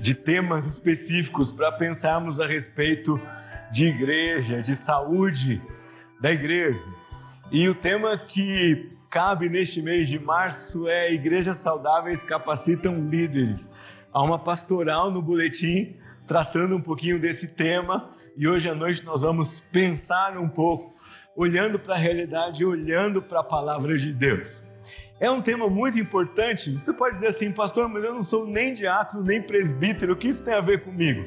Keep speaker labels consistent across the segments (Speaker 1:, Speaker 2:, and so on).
Speaker 1: de temas específicos para pensarmos a respeito de igreja, de saúde da igreja. E o tema que cabe neste mês de março é Igrejas Saudáveis Capacitam Líderes. Há uma pastoral no boletim tratando um pouquinho desse tema e hoje à noite nós vamos pensar um pouco, olhando para a realidade, olhando para a palavra de Deus. É um tema muito importante. Você pode dizer assim, pastor, mas eu não sou nem diácono, nem presbítero, o que isso tem a ver comigo?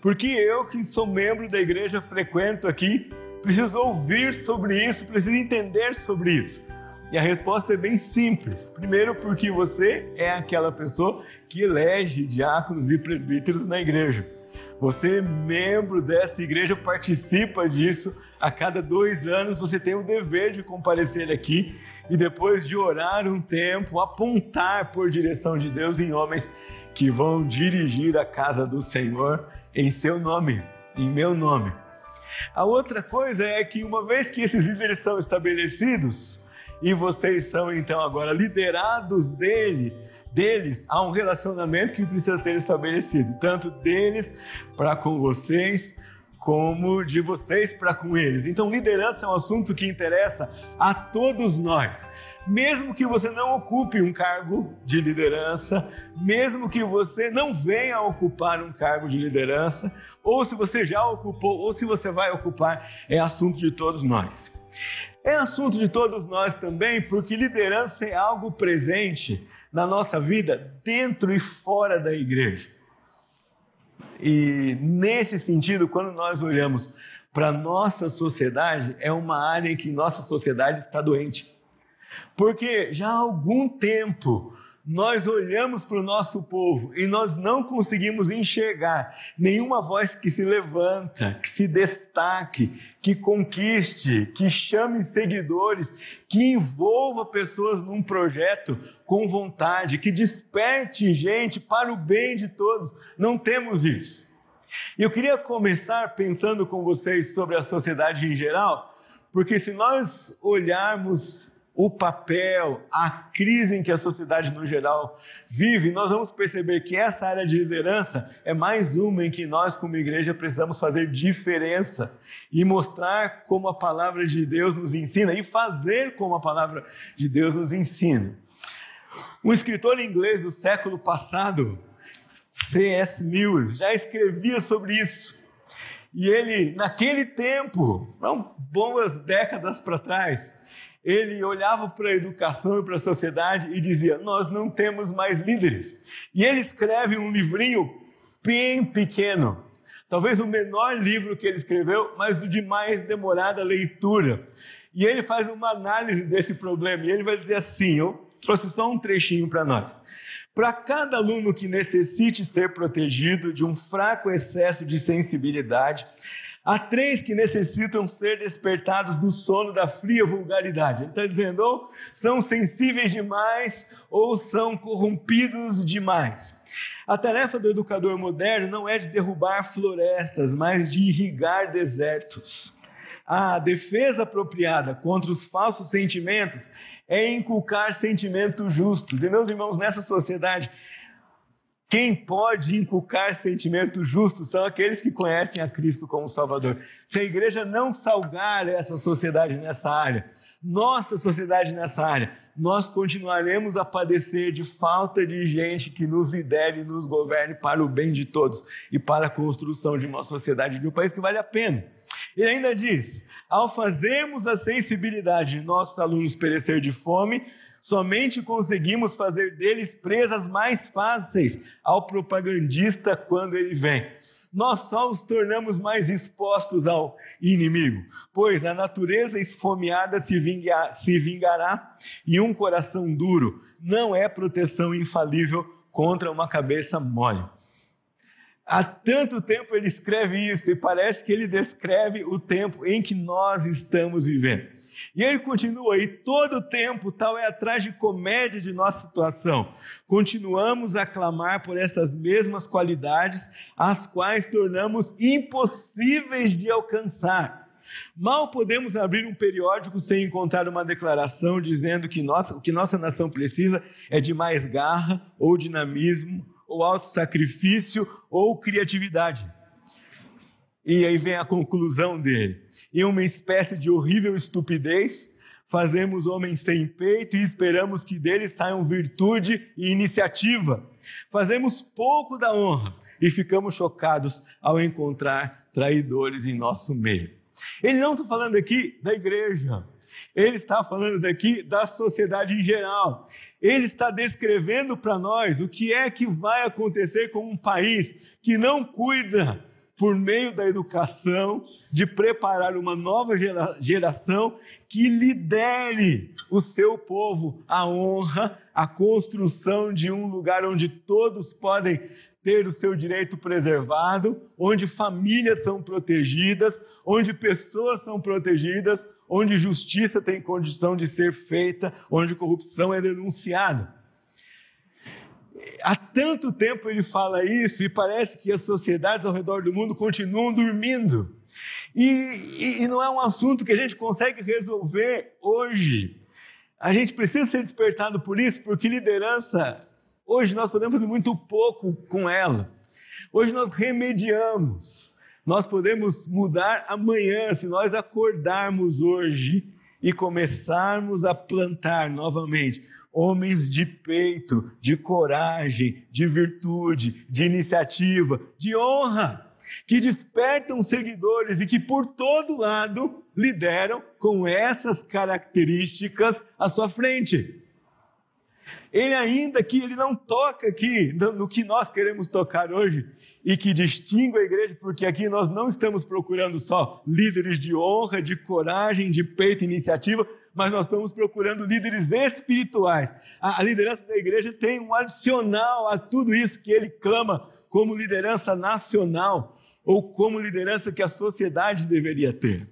Speaker 1: Porque eu, que sou membro da igreja, frequento aqui, preciso ouvir sobre isso, preciso entender sobre isso. E a resposta é bem simples. Primeiro, porque você é aquela pessoa que elege diáconos e presbíteros na igreja. Você, membro desta igreja, participa disso. A cada dois anos você tem o dever de comparecer aqui e depois de orar um tempo, apontar por direção de Deus em homens que vão dirigir a casa do Senhor em seu nome, em meu nome. A outra coisa é que uma vez que esses líderes são estabelecidos e vocês são então agora liderados dele, deles, há um relacionamento que precisa ser estabelecido, tanto deles para com vocês, como de vocês para com eles. Então, liderança é um assunto que interessa a todos nós. Mesmo que você não ocupe um cargo de liderança, mesmo que você não venha a ocupar um cargo de liderança, ou se você já ocupou, ou se você vai ocupar, é assunto de todos nós. É assunto de todos nós também, porque liderança é algo presente na nossa vida, dentro e fora da igreja. E nesse sentido, quando nós olhamos para nossa sociedade, é uma área em que nossa sociedade está doente. Porque já há algum tempo nós olhamos para o nosso povo e nós não conseguimos enxergar nenhuma voz que se levanta, que se destaque, que conquiste, que chame seguidores, que envolva pessoas num projeto com vontade, que desperte gente para o bem de todos. Não temos isso. E eu queria começar pensando com vocês sobre a sociedade em geral, porque se nós olharmos o papel, a crise em que a sociedade no geral vive, nós vamos perceber que essa área de liderança é mais uma em que nós, como igreja, precisamos fazer diferença e mostrar como a palavra de Deus nos ensina e fazer como a palavra de Deus nos ensina. Um escritor inglês do século passado, C.S. Lewis, já escrevia sobre isso. E ele, naquele tempo, não boas décadas para trás, ele olhava para a educação e para a sociedade e dizia: Nós não temos mais líderes. E ele escreve um livrinho bem pequeno, talvez o menor livro que ele escreveu, mas o de mais demorada leitura. E ele faz uma análise desse problema e ele vai dizer assim: Eu trouxe só um trechinho para nós. Para cada aluno que necessite ser protegido de um fraco excesso de sensibilidade, Há três que necessitam ser despertados do sono da fria vulgaridade. Ele está dizendo, ou são sensíveis demais, ou são corrompidos demais. A tarefa do educador moderno não é de derrubar florestas, mas de irrigar desertos. A defesa apropriada contra os falsos sentimentos é inculcar sentimentos justos. E, meus irmãos, nessa sociedade quem pode inculcar sentimentos justos são aqueles que conhecem a Cristo como Salvador. Se a igreja não salgar essa sociedade nessa área, nossa sociedade nessa área, nós continuaremos a padecer de falta de gente que nos lidere e nos governe para o bem de todos e para a construção de uma sociedade de um país que vale a pena. Ele ainda diz: ao fazermos a sensibilidade de nossos alunos perecer de fome, Somente conseguimos fazer deles presas mais fáceis ao propagandista quando ele vem. Nós só os tornamos mais expostos ao inimigo, pois a natureza esfomeada se, vingar, se vingará e um coração duro não é proteção infalível contra uma cabeça mole. Há tanto tempo ele escreve isso e parece que ele descreve o tempo em que nós estamos vivendo. E ele continua, e todo o tempo tal é a comédia de nossa situação. Continuamos a clamar por essas mesmas qualidades, as quais tornamos impossíveis de alcançar. Mal podemos abrir um periódico sem encontrar uma declaração dizendo que nossa, o que nossa nação precisa é de mais garra ou dinamismo ou autossacrifício ou criatividade. E aí vem a conclusão dele. Em uma espécie de horrível estupidez, fazemos homens sem peito e esperamos que deles saiam virtude e iniciativa. Fazemos pouco da honra e ficamos chocados ao encontrar traidores em nosso meio. Ele não está falando aqui da igreja, ele está falando daqui da sociedade em geral. Ele está descrevendo para nós o que é que vai acontecer com um país que não cuida, por meio da educação, de preparar uma nova geração que lidere o seu povo à honra, à construção de um lugar onde todos podem ter o seu direito preservado, onde famílias são protegidas, onde pessoas são protegidas, onde justiça tem condição de ser feita, onde corrupção é denunciada. Há tanto tempo ele fala isso e parece que as sociedades ao redor do mundo continuam dormindo. E, e, e não é um assunto que a gente consegue resolver hoje. A gente precisa ser despertado por isso, porque liderança, hoje nós podemos fazer muito pouco com ela. Hoje nós remediamos. Nós podemos mudar amanhã se nós acordarmos hoje e começarmos a plantar novamente homens de peito, de coragem, de virtude, de iniciativa, de honra, que despertam seguidores e que por todo lado lideram com essas características à sua frente. Ele ainda que ele não toca aqui no que nós queremos tocar hoje, e que distingue a igreja, porque aqui nós não estamos procurando só líderes de honra, de coragem, de peito iniciativa, mas nós estamos procurando líderes espirituais. A, liderança da igreja tem um adicional a tudo isso que ele clama como liderança nacional ou como liderança que a sociedade deveria ter.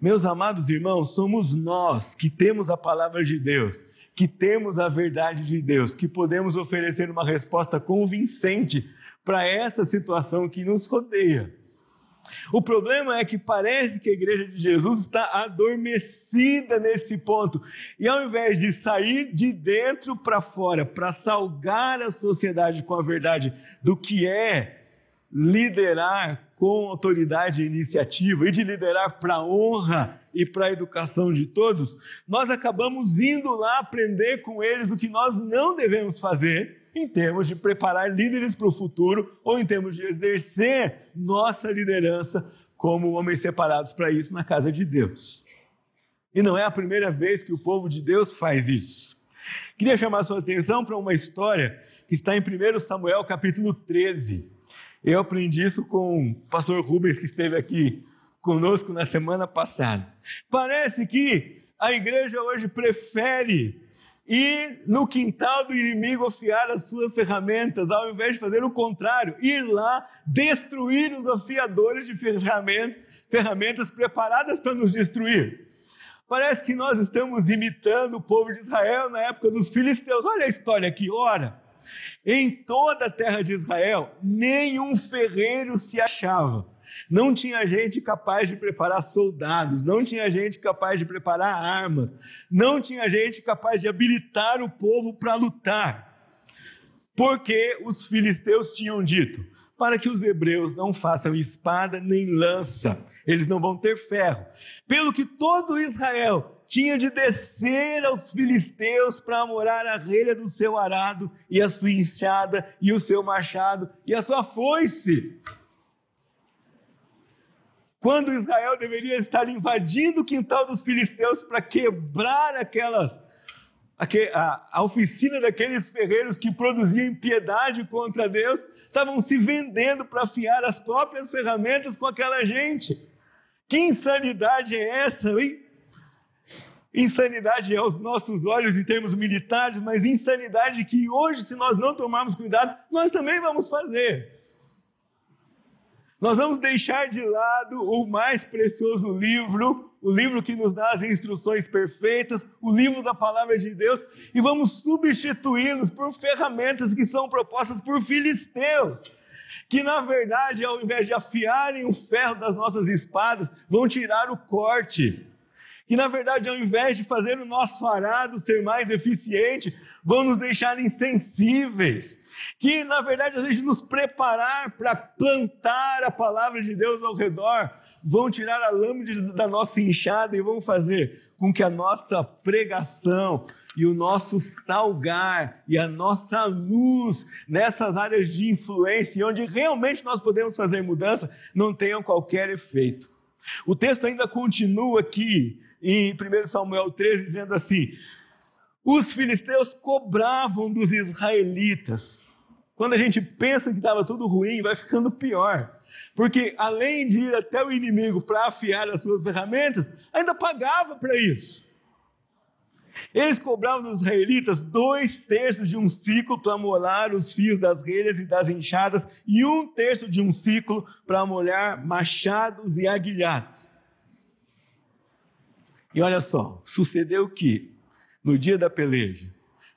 Speaker 1: Meus amados irmãos, somos nós que temos a palavra de Deus que temos a verdade de Deus, que podemos oferecer uma resposta convincente para essa situação que nos rodeia. O problema é que parece que a igreja de Jesus está adormecida nesse ponto. E ao invés de sair de dentro para fora, para salgar a sociedade com a verdade do que é liderar com autoridade e iniciativa e de liderar para a honra e para a educação de todos, nós acabamos indo lá aprender com eles o que nós não devemos fazer em termos de preparar líderes para o futuro ou em termos de exercer nossa liderança como homens separados para isso na casa de Deus. E não é a primeira vez que o povo de Deus faz isso. Queria chamar sua atenção para uma história que está em 1 Samuel capítulo 13. Eu aprendi isso com o pastor Rubens, que esteve aqui conosco na semana passada. Parece que a igreja hoje prefere ir no quintal do inimigo afiar as suas ferramentas, ao invés de fazer o contrário, ir lá destruir os afiadores de ferramentas, ferramentas preparadas para nos destruir. Parece que nós estamos imitando o povo de Israel na época dos filisteus. Olha a história aqui, ora. Em toda a terra de Israel, nenhum ferreiro se achava. Não tinha gente capaz de preparar soldados, não tinha gente capaz de preparar armas, não tinha gente capaz de habilitar o povo para lutar. Porque os filisteus tinham dito: para que os hebreus não façam espada nem lança, eles não vão ter ferro. Pelo que todo Israel tinha de descer aos filisteus para morar a relha do seu arado e a sua enxada e o seu machado e a sua foice. Quando Israel deveria estar invadindo o quintal dos filisteus para quebrar aquelas a, oficina daqueles ferreiros que produziam impiedade contra Deus, estavam se vendendo para afiar as próprias ferramentas com aquela gente. Que insanidade é essa, hein? Insanidade aos nossos olhos em termos militares, mas insanidade que hoje, se nós não tomarmos cuidado, nós também vamos fazer. Nós vamos deixar de lado o mais precioso livro, o livro que nos dá as instruções perfeitas, o livro da palavra de Deus, e vamos substituí-los por ferramentas que são propostas por filisteus, que na verdade, ao invés de afiarem o ferro das nossas espadas, vão tirar o corte que na verdade, ao invés de fazer o nosso arado ser mais eficiente, vão nos deixar insensíveis. Que na verdade, às vezes, nos preparar para plantar a palavra de Deus ao redor, vão tirar a lâmina da nossa enxada e vão fazer com que a nossa pregação e o nosso salgar e a nossa luz nessas áreas de influência, onde realmente nós podemos fazer mudança, não tenham qualquer efeito. O texto ainda continua aqui em 1 Samuel 13, dizendo assim: os filisteus cobravam dos israelitas. Quando a gente pensa que estava tudo ruim, vai ficando pior. Porque além de ir até o inimigo para afiar as suas ferramentas, ainda pagava para isso. Eles cobravam dos israelitas dois terços de um ciclo para molhar os fios das relhas e das enxadas, e um terço de um ciclo para molhar machados e aguilhados. E olha só, sucedeu que, no dia da peleja,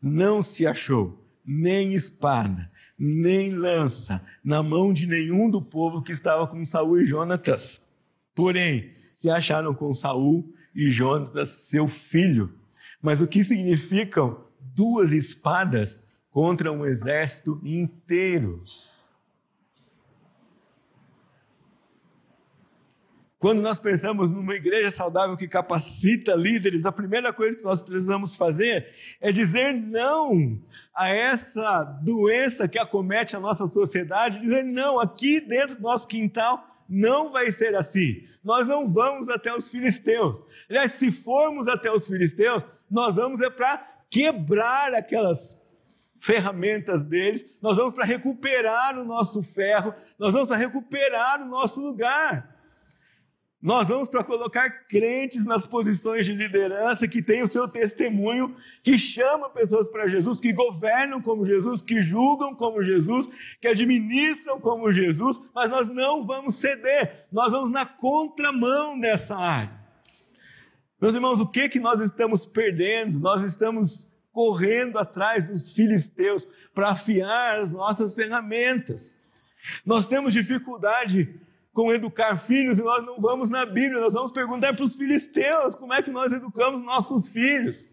Speaker 1: não se achou nem espada, nem lança na mão de nenhum do povo que estava com Saul e Jonatas. Porém, se acharam com Saul e Jonatas, seu filho. Mas o que significam duas espadas contra um exército inteiro? Quando nós pensamos numa igreja saudável que capacita líderes, a primeira coisa que nós precisamos fazer é dizer não a essa doença que acomete a nossa sociedade, dizer não, aqui dentro do nosso quintal não vai ser assim. Nós não vamos até os filisteus. Aliás, se formos até os filisteus, nós vamos é para quebrar aquelas ferramentas deles, nós vamos para recuperar o nosso ferro, nós vamos para recuperar o nosso lugar. Nós vamos para colocar crentes nas posições de liderança que têm o seu testemunho, que chamam pessoas para Jesus, que governam como Jesus, que julgam como Jesus, que administram como Jesus, mas nós não vamos ceder, nós vamos na contramão dessa área. Meus irmãos, o que que nós estamos perdendo? Nós estamos correndo atrás dos filisteus para afiar as nossas ferramentas. Nós temos dificuldade com educar filhos e nós não vamos na Bíblia, nós vamos perguntar para os filisteus como é que nós educamos nossos filhos.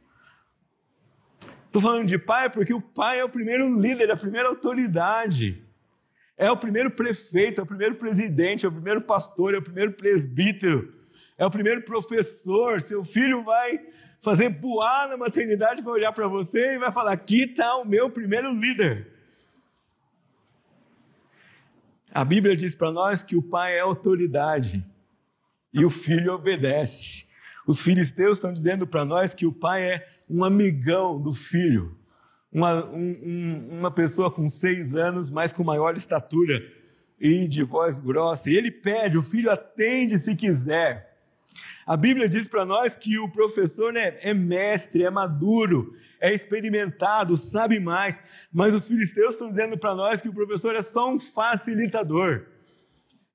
Speaker 1: Estou falando de pai porque o pai é o primeiro líder, a primeira autoridade. É o primeiro prefeito, é o primeiro presidente, é o primeiro pastor, é o primeiro presbítero, é o primeiro professor. Seu filho vai fazer boar na maternidade, vai olhar para você e vai falar: aqui está o meu primeiro líder. A Bíblia diz para nós que o pai é autoridade e o filho obedece. Os filisteus estão dizendo para nós que o pai é um amigão do filho, uma, um, uma pessoa com seis anos, mas com maior estatura e de voz grossa. E ele pede, o filho atende se quiser. A Bíblia diz para nós que o professor né, é mestre, é maduro, é experimentado, sabe mais, mas os filisteus estão dizendo para nós que o professor é só um facilitador.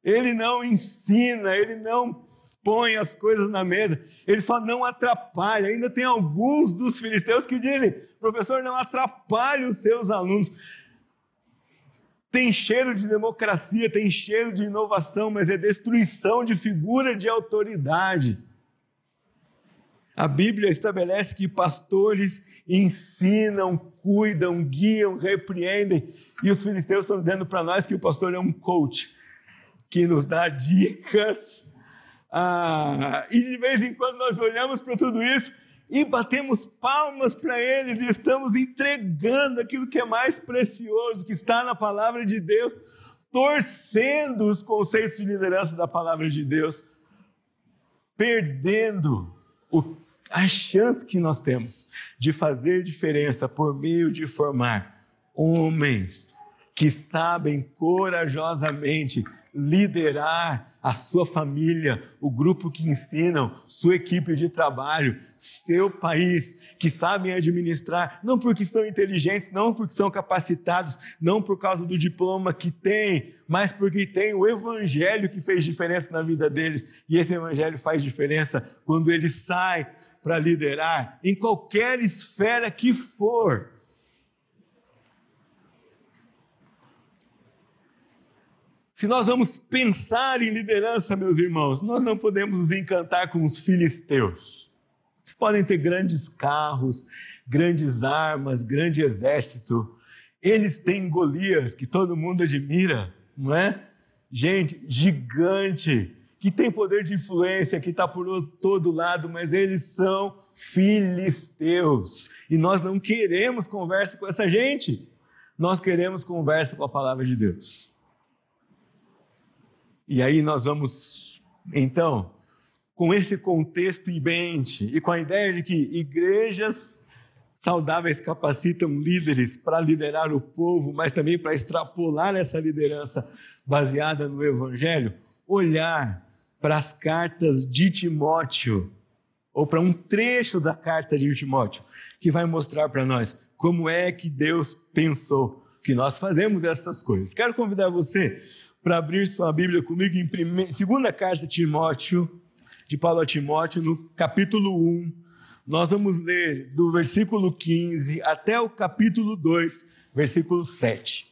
Speaker 1: Ele não ensina, ele não põe as coisas na mesa, ele só não atrapalha. Ainda tem alguns dos filisteus que dizem: professor, não atrapalhe os seus alunos. Tem cheiro de democracia, tem cheiro de inovação, mas é destruição de figura de autoridade. A Bíblia estabelece que pastores ensinam, cuidam, guiam, repreendem, e os filisteus estão dizendo para nós que o pastor é um coach, que nos dá dicas. Ah, e de vez em quando nós olhamos para tudo isso e batemos palmas para eles e estamos entregando aquilo que é mais precioso, que está na palavra de Deus, torcendo os conceitos de liderança da palavra de Deus, perdendo o, a chance que nós temos de fazer diferença por meio de formar homens que sabem corajosamente liderar a sua família, o grupo que ensinam, sua equipe de trabalho, seu país, que sabem administrar, não porque são inteligentes, não porque são capacitados, não por causa do diploma que têm, mas porque tem o evangelho que fez diferença na vida deles, e esse evangelho faz diferença quando ele sai para liderar em qualquer esfera que for. Se nós vamos pensar em liderança, meus irmãos, nós não podemos nos encantar com os filisteus. Eles podem ter grandes carros, grandes armas, grande exército. Eles têm Golias, que todo mundo admira, não é? Gente, gigante, que tem poder de influência, que está por todo lado, mas eles são filisteus. E nós não queremos conversa com essa gente. Nós queremos conversa com a palavra de Deus. E aí nós vamos, então, com esse contexto em mente e com a ideia de que igrejas saudáveis capacitam líderes para liderar o povo, mas também para extrapolar essa liderança baseada no Evangelho, olhar para as cartas de Timóteo, ou para um trecho da carta de Timóteo, que vai mostrar para nós como é que Deus pensou que nós fazemos essas coisas. Quero convidar você para abrir sua Bíblia comigo em primeira, segunda carta de Timóteo, de Paulo a Timóteo, no capítulo 1. Nós vamos ler do versículo 15 até o capítulo 2, versículo 7.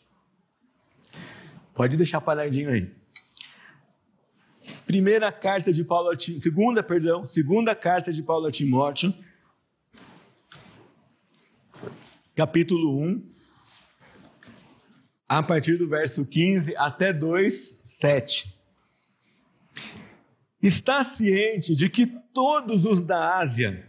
Speaker 1: Pode deixar paradinho aí. Primeira carta de Paulo a Timóteo, segunda, perdão, segunda carta de Paulo a Timóteo, capítulo 1, a partir do verso 15 até 2, 7. Está ciente de que todos os da Ásia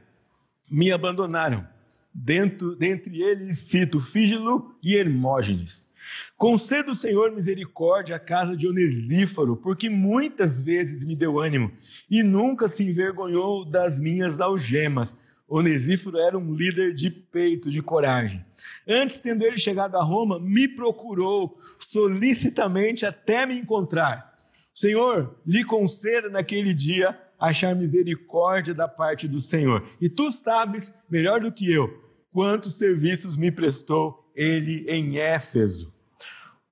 Speaker 1: me abandonaram. Dentro, dentre eles cito Fígilo e Hermógenes. Conceda o Senhor misericórdia à casa de Onesíforo, porque muitas vezes me deu ânimo e nunca se envergonhou das minhas algemas Onesíforo era um líder de peito, de coragem. Antes, tendo ele chegado a Roma, me procurou solicitamente até me encontrar. Senhor, lhe conceda naquele dia achar misericórdia da parte do Senhor. E tu sabes, melhor do que eu, quantos serviços me prestou ele em Éfeso.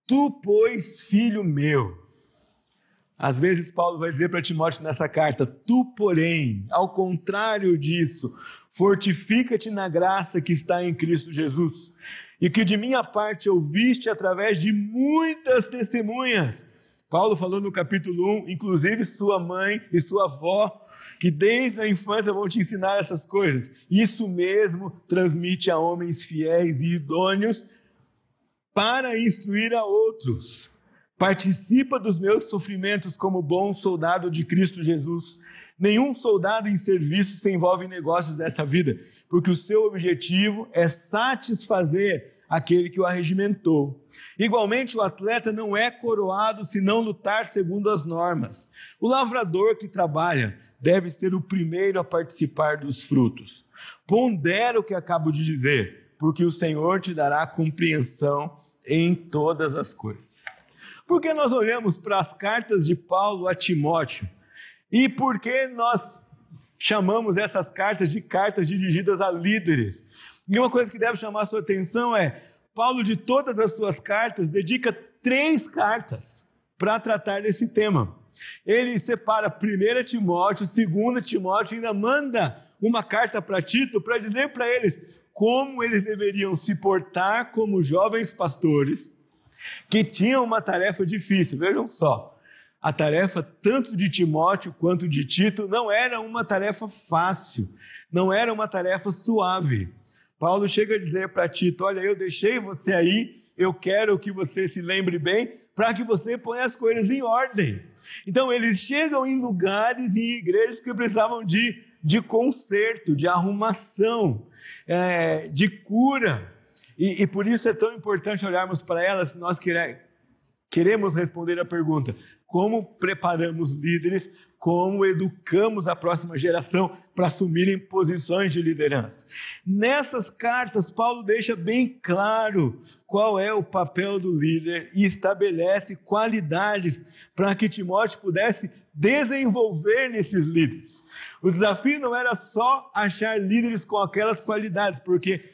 Speaker 1: Tu, pois, filho meu, às vezes, Paulo vai dizer para Timóteo nessa carta: Tu, porém, ao contrário disso, fortifica-te na graça que está em Cristo Jesus, e que de minha parte ouviste através de muitas testemunhas. Paulo falou no capítulo 1, inclusive sua mãe e sua avó, que desde a infância vão te ensinar essas coisas. Isso mesmo transmite a homens fiéis e idôneos para instruir a outros. Participa dos meus sofrimentos como bom soldado de Cristo Jesus. Nenhum soldado em serviço se envolve em negócios dessa vida, porque o seu objetivo é satisfazer aquele que o arregimentou. Igualmente, o atleta não é coroado se não lutar segundo as normas. O lavrador que trabalha deve ser o primeiro a participar dos frutos. Pondera o que acabo de dizer, porque o Senhor te dará compreensão em todas as coisas. Porque nós olhamos para as cartas de Paulo a Timóteo e por que nós chamamos essas cartas de cartas dirigidas a líderes? E uma coisa que deve chamar a sua atenção é: Paulo, de todas as suas cartas, dedica três cartas para tratar desse tema. Ele separa 1 Timóteo, 2 Timóteo e ainda manda uma carta para Tito para dizer para eles como eles deveriam se portar como jovens pastores que tinham uma tarefa difícil. Vejam só, a tarefa tanto de Timóteo quanto de Tito não era uma tarefa fácil, não era uma tarefa suave. Paulo chega a dizer para Tito: Olha, eu deixei você aí, eu quero que você se lembre bem, para que você ponha as coisas em ordem. Então, eles chegam em lugares e igrejas que precisavam de, de conserto, de arrumação, é, de cura. E, e por isso é tão importante olharmos para elas se nós queremos responder a pergunta: como preparamos líderes como educamos a próxima geração para assumirem posições de liderança. Nessas cartas, Paulo deixa bem claro qual é o papel do líder e estabelece qualidades para que Timóteo pudesse desenvolver nesses líderes. O desafio não era só achar líderes com aquelas qualidades, porque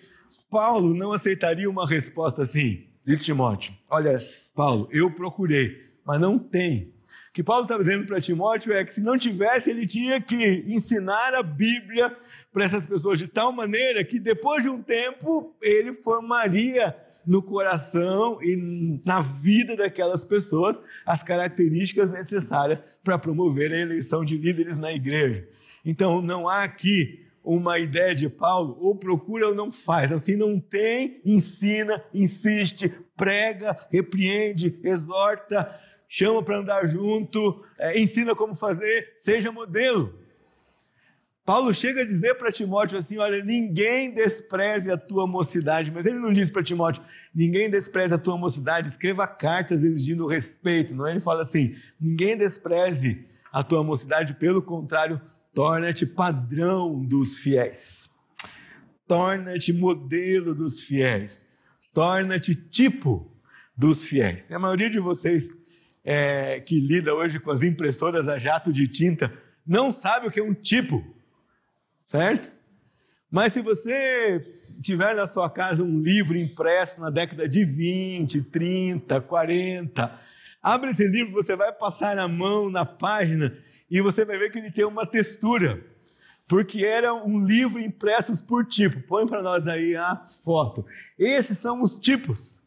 Speaker 1: Paulo não aceitaria uma resposta assim de Timóteo: Olha, Paulo, eu procurei, mas não tem. O que Paulo está dizendo para Timóteo é que se não tivesse, ele tinha que ensinar a Bíblia para essas pessoas de tal maneira que depois de um tempo ele formaria no coração e na vida daquelas pessoas as características necessárias para promover a eleição de líderes na igreja. Então, não há aqui uma ideia de Paulo, ou procura ou não faz. Assim, não tem, ensina, insiste, prega, repreende, exorta, chama para andar junto, é, ensina como fazer, seja modelo. Paulo chega a dizer para Timóteo assim: olha, ninguém despreze a tua mocidade, mas ele não diz para Timóteo: ninguém despreze a tua mocidade, escreva cartas exigindo respeito. Não, ele fala assim: ninguém despreze a tua mocidade, pelo contrário, torna-te padrão dos fiéis, torna-te modelo dos fiéis, torna-te tipo dos fiéis. A maioria de vocês é, que lida hoje com as impressoras a jato de tinta não sabe o que é um tipo certo? Mas se você tiver na sua casa um livro impresso na década de 20, 30, 40, abre esse livro, você vai passar a mão na página e você vai ver que ele tem uma textura, porque era um livro impresso por tipo. Põe para nós aí a foto. Esses são os tipos.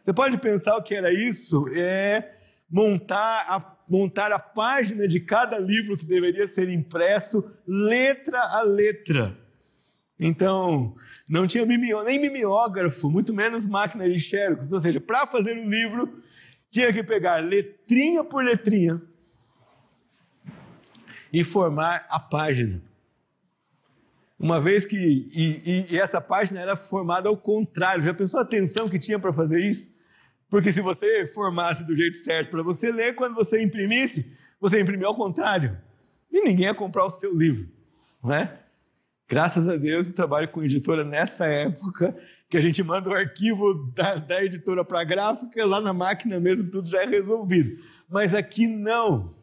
Speaker 1: Você pode pensar o que era isso? É montar a montar a página de cada livro que deveria ser impresso, letra a letra. Então, não tinha mimio, nem mimeógrafo, muito menos máquina de xerox. Ou seja, para fazer o livro, tinha que pegar letrinha por letrinha e formar a página. Uma vez que. E, e, e essa página era formada ao contrário. Já pensou a atenção que tinha para fazer isso? Porque se você formasse do jeito certo para você ler, quando você imprimisse, você imprimiu ao contrário. E ninguém ia comprar o seu livro, não é? Graças a Deus eu trabalho com editora nessa época, que a gente manda o arquivo da, da editora para a gráfica, lá na máquina mesmo tudo já é resolvido. Mas aqui não.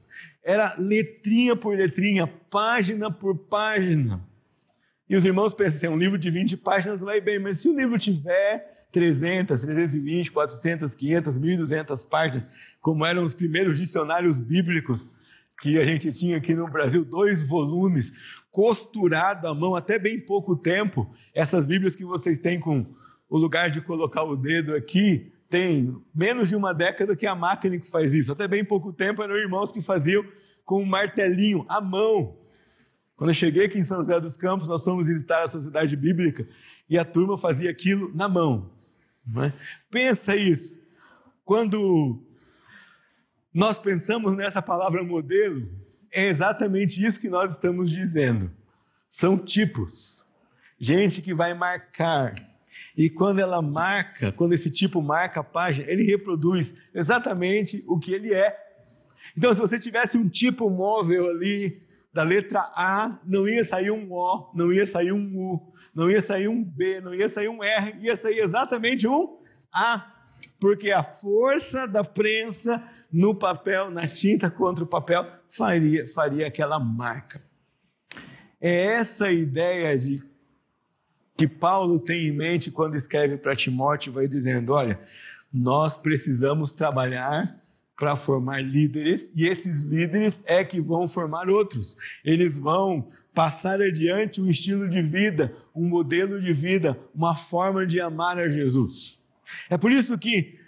Speaker 1: Era letrinha por letrinha, página por página. E os irmãos pensam um livro de 20 páginas vai bem, mas se o livro tiver 300, 320, 400, 500, 1.200 páginas, como eram os primeiros dicionários bíblicos que a gente tinha aqui no Brasil, dois volumes, costurado à mão até bem pouco tempo. Essas Bíblias que vocês têm com o lugar de colocar o dedo aqui, tem menos de uma década que a máquina que faz isso. Até bem pouco tempo eram irmãos que faziam com um martelinho à mão. Quando eu cheguei aqui em São José dos Campos, nós fomos visitar a Sociedade Bíblica e a turma fazia aquilo na mão. É? Pensa isso. Quando nós pensamos nessa palavra modelo, é exatamente isso que nós estamos dizendo. São tipos. Gente que vai marcar. E quando ela marca, quando esse tipo marca a página, ele reproduz exatamente o que ele é. Então, se você tivesse um tipo móvel ali, da letra A, não ia sair um O, não ia sair um U, não ia sair um B, não ia sair um R, ia sair exatamente um A, porque a força da prensa no papel, na tinta contra o papel, faria, faria aquela marca. É essa ideia de que Paulo tem em mente quando escreve para Timóteo, vai dizendo: olha, nós precisamos trabalhar para formar líderes e esses líderes é que vão formar outros. Eles vão passar adiante um estilo de vida, um modelo de vida, uma forma de amar a Jesus. É por isso que,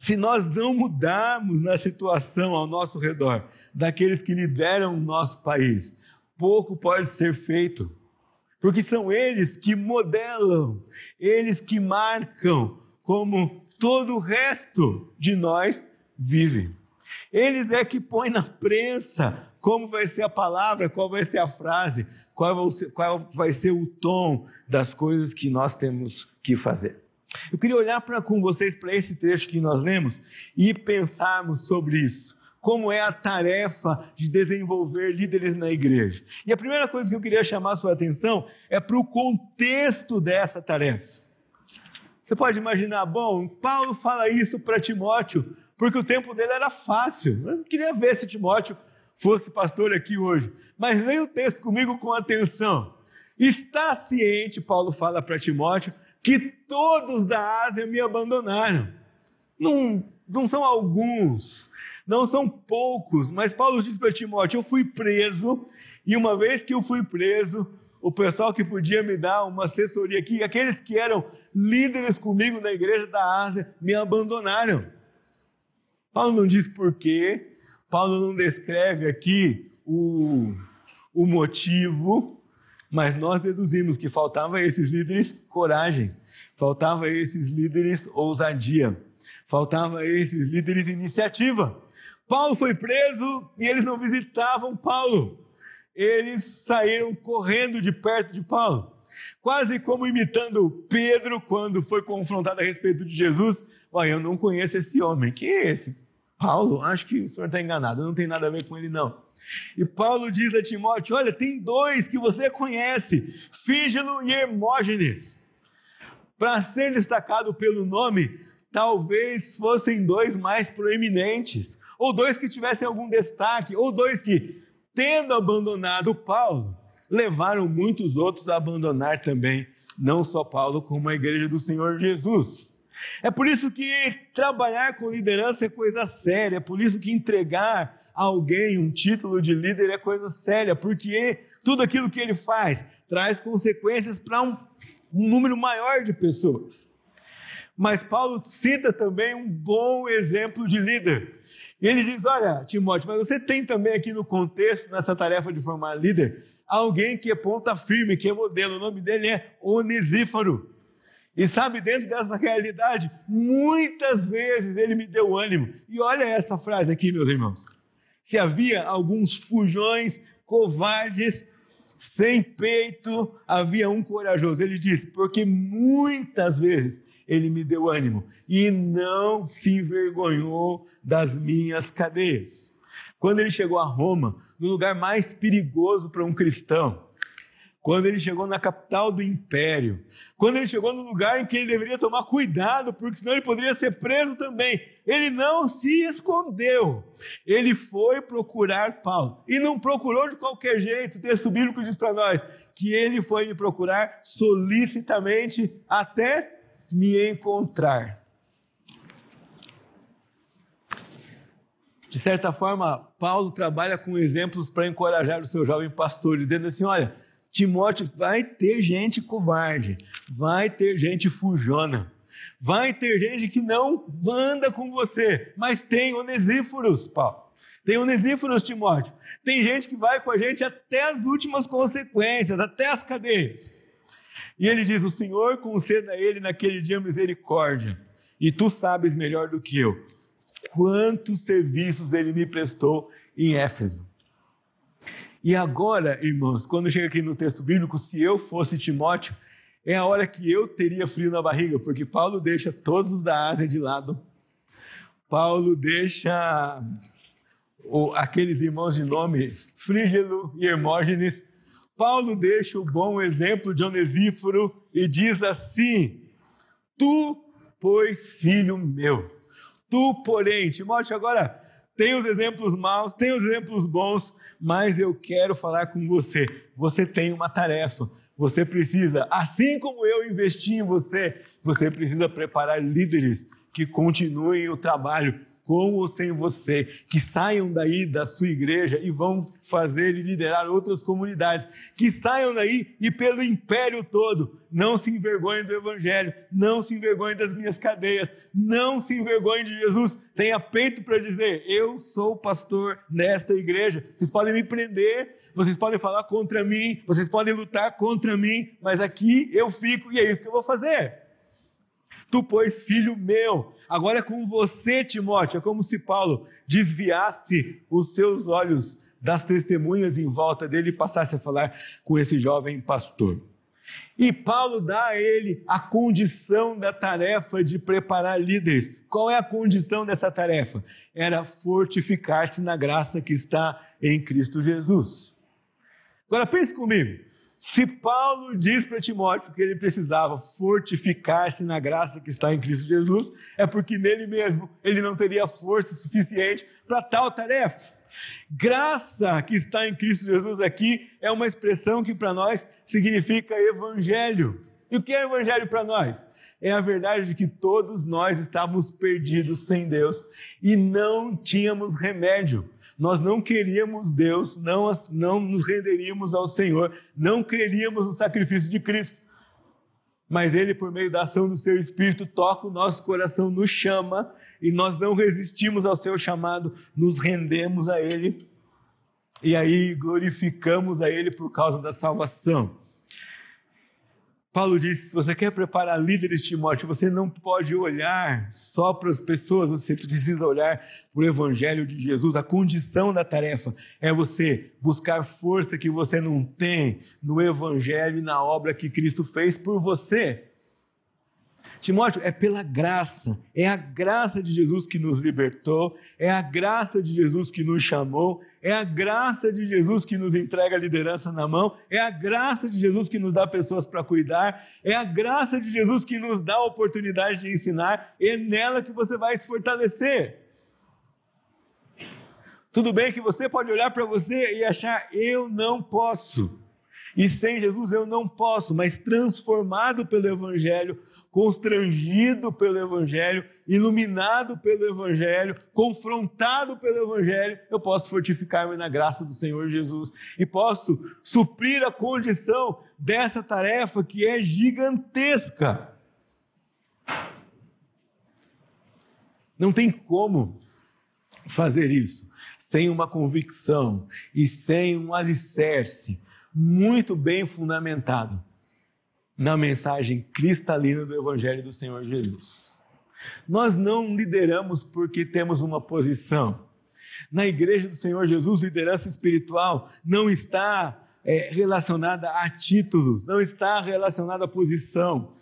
Speaker 1: se nós não mudarmos na situação ao nosso redor daqueles que lideram o nosso país, pouco pode ser feito, porque são eles que modelam, eles que marcam como todo o resto de nós vive. Eles é que põem na prensa como vai ser a palavra, qual vai ser a frase, qual vai ser, qual vai ser o tom das coisas que nós temos que fazer. Eu queria olhar com vocês para esse trecho que nós lemos e pensarmos sobre isso. como é a tarefa de desenvolver líderes na igreja. E a primeira coisa que eu queria chamar a sua atenção é para o contexto dessa tarefa. Você pode imaginar, bom, Paulo fala isso para Timóteo, porque o tempo dele era fácil. Eu queria ver se Timóteo fosse pastor aqui hoje. Mas leia o texto comigo com atenção. Está ciente, Paulo fala para Timóteo, que todos da Ásia me abandonaram. Não, não são alguns, não são poucos, mas Paulo diz para Timóteo: Eu fui preso, e uma vez que eu fui preso, o pessoal que podia me dar uma assessoria aqui, aqueles que eram líderes comigo na igreja da Ásia, me abandonaram. Paulo não diz por quê, Paulo não descreve aqui o, o motivo, mas nós deduzimos que faltava a esses líderes coragem, faltava a esses líderes ousadia, faltava a esses líderes iniciativa. Paulo foi preso e eles não visitavam Paulo. Eles saíram correndo de perto de Paulo, quase como imitando Pedro quando foi confrontado a respeito de Jesus. Olha, eu não conheço esse homem. Quem é esse? Paulo? Acho que o senhor está enganado, não tem nada a ver com ele, não. E Paulo diz a Timóteo: Olha, tem dois que você conhece, Fígelo e Hermógenes. Para ser destacado pelo nome, talvez fossem dois mais proeminentes ou dois que tivessem algum destaque, ou dois que, tendo abandonado Paulo, levaram muitos outros a abandonar também, não só Paulo, como a igreja do Senhor Jesus. É por isso que trabalhar com liderança é coisa séria, é por isso que entregar alguém um título de líder é coisa séria, porque tudo aquilo que ele faz traz consequências para um, um número maior de pessoas. Mas Paulo cita também um bom exemplo de líder. E ele diz: Olha, Timóteo, mas você tem também aqui no contexto, nessa tarefa de formar líder, alguém que é ponta firme, que é modelo. O nome dele é Onesíforo. E sabe, dentro dessa realidade, muitas vezes ele me deu ânimo. E olha essa frase aqui, meus irmãos. Se havia alguns fujões, covardes, sem peito, havia um corajoso. Ele diz: porque muitas vezes ele me deu ânimo e não se envergonhou das minhas cadeias. Quando ele chegou a Roma, no lugar mais perigoso para um cristão, quando ele chegou na capital do império, quando ele chegou no lugar em que ele deveria tomar cuidado, porque senão ele poderia ser preso também, ele não se escondeu, ele foi procurar Paulo, e não procurou de qualquer jeito, o texto bíblico diz para nós que ele foi me procurar solicitamente até me encontrar. De certa forma, Paulo trabalha com exemplos para encorajar o seu jovem pastor, dizendo assim: olha, Timóteo, vai ter gente covarde, vai ter gente fujona, vai ter gente que não anda com você, mas tem onesíforos, Paulo. Tem onesíforos, Timóteo. Tem gente que vai com a gente até as últimas consequências, até as cadeias. E ele diz: O Senhor conceda a ele naquele dia misericórdia, e tu sabes melhor do que eu quantos serviços ele me prestou em Éfeso. E agora, irmãos, quando chega aqui no texto bíblico, se eu fosse Timóteo, é a hora que eu teria frio na barriga, porque Paulo deixa todos os da Ásia de lado. Paulo deixa aqueles irmãos de nome Frígelo e Hermógenes Paulo deixa o bom exemplo de Onesíforo e diz assim: Tu, pois, filho meu, tu, porém, Timóteo, agora tem os exemplos maus, tem os exemplos bons, mas eu quero falar com você. Você tem uma tarefa. Você precisa, assim como eu investi em você, você precisa preparar líderes que continuem o trabalho com ou sem você, que saiam daí da sua igreja e vão fazer e liderar outras comunidades, que saiam daí e pelo império todo, não se envergonhem do evangelho, não se envergonhem das minhas cadeias, não se envergonhem de Jesus, tenha peito para dizer: eu sou pastor nesta igreja. Vocês podem me prender, vocês podem falar contra mim, vocês podem lutar contra mim, mas aqui eu fico e é isso que eu vou fazer. Tu, pois, filho meu, Agora é com você, Timóteo. É como se Paulo desviasse os seus olhos das testemunhas em volta dele e passasse a falar com esse jovem pastor. E Paulo dá a ele a condição da tarefa de preparar líderes. Qual é a condição dessa tarefa? Era fortificar-se na graça que está em Cristo Jesus. Agora pense comigo. Se Paulo diz para Timóteo que ele precisava fortificar-se na graça que está em Cristo Jesus, é porque nele mesmo ele não teria força suficiente para tal tarefa. Graça que está em Cristo Jesus aqui é uma expressão que para nós significa evangelho. E o que é evangelho para nós? É a verdade de que todos nós estávamos perdidos sem Deus e não tínhamos remédio nós não queríamos Deus, não, não nos renderíamos ao Senhor, não creríamos no sacrifício de Cristo. Mas Ele, por meio da ação do Seu Espírito, toca o nosso coração, nos chama e nós não resistimos ao Seu chamado, nos rendemos a Ele e aí glorificamos a Ele por causa da salvação. Paulo disse: se você quer preparar líderes, Timóteo, você não pode olhar só para as pessoas, você precisa olhar para o Evangelho de Jesus. A condição da tarefa é você buscar força que você não tem no Evangelho e na obra que Cristo fez por você. Timóteo, é pela graça, é a graça de Jesus que nos libertou, é a graça de Jesus que nos chamou, é a graça de Jesus que nos entrega a liderança na mão, é a graça de Jesus que nos dá pessoas para cuidar, é a graça de Jesus que nos dá a oportunidade de ensinar, é nela que você vai se fortalecer. Tudo bem que você pode olhar para você e achar, eu não posso. E sem Jesus eu não posso, mas transformado pelo Evangelho, constrangido pelo Evangelho, iluminado pelo Evangelho, confrontado pelo Evangelho, eu posso fortificar-me na graça do Senhor Jesus e posso suprir a condição dessa tarefa que é gigantesca. Não tem como fazer isso sem uma convicção e sem um alicerce muito bem fundamentado na mensagem cristalina do Evangelho do Senhor Jesus. Nós não lideramos porque temos uma posição. Na igreja do Senhor Jesus, liderança espiritual não está é, relacionada a títulos, não está relacionada a posição,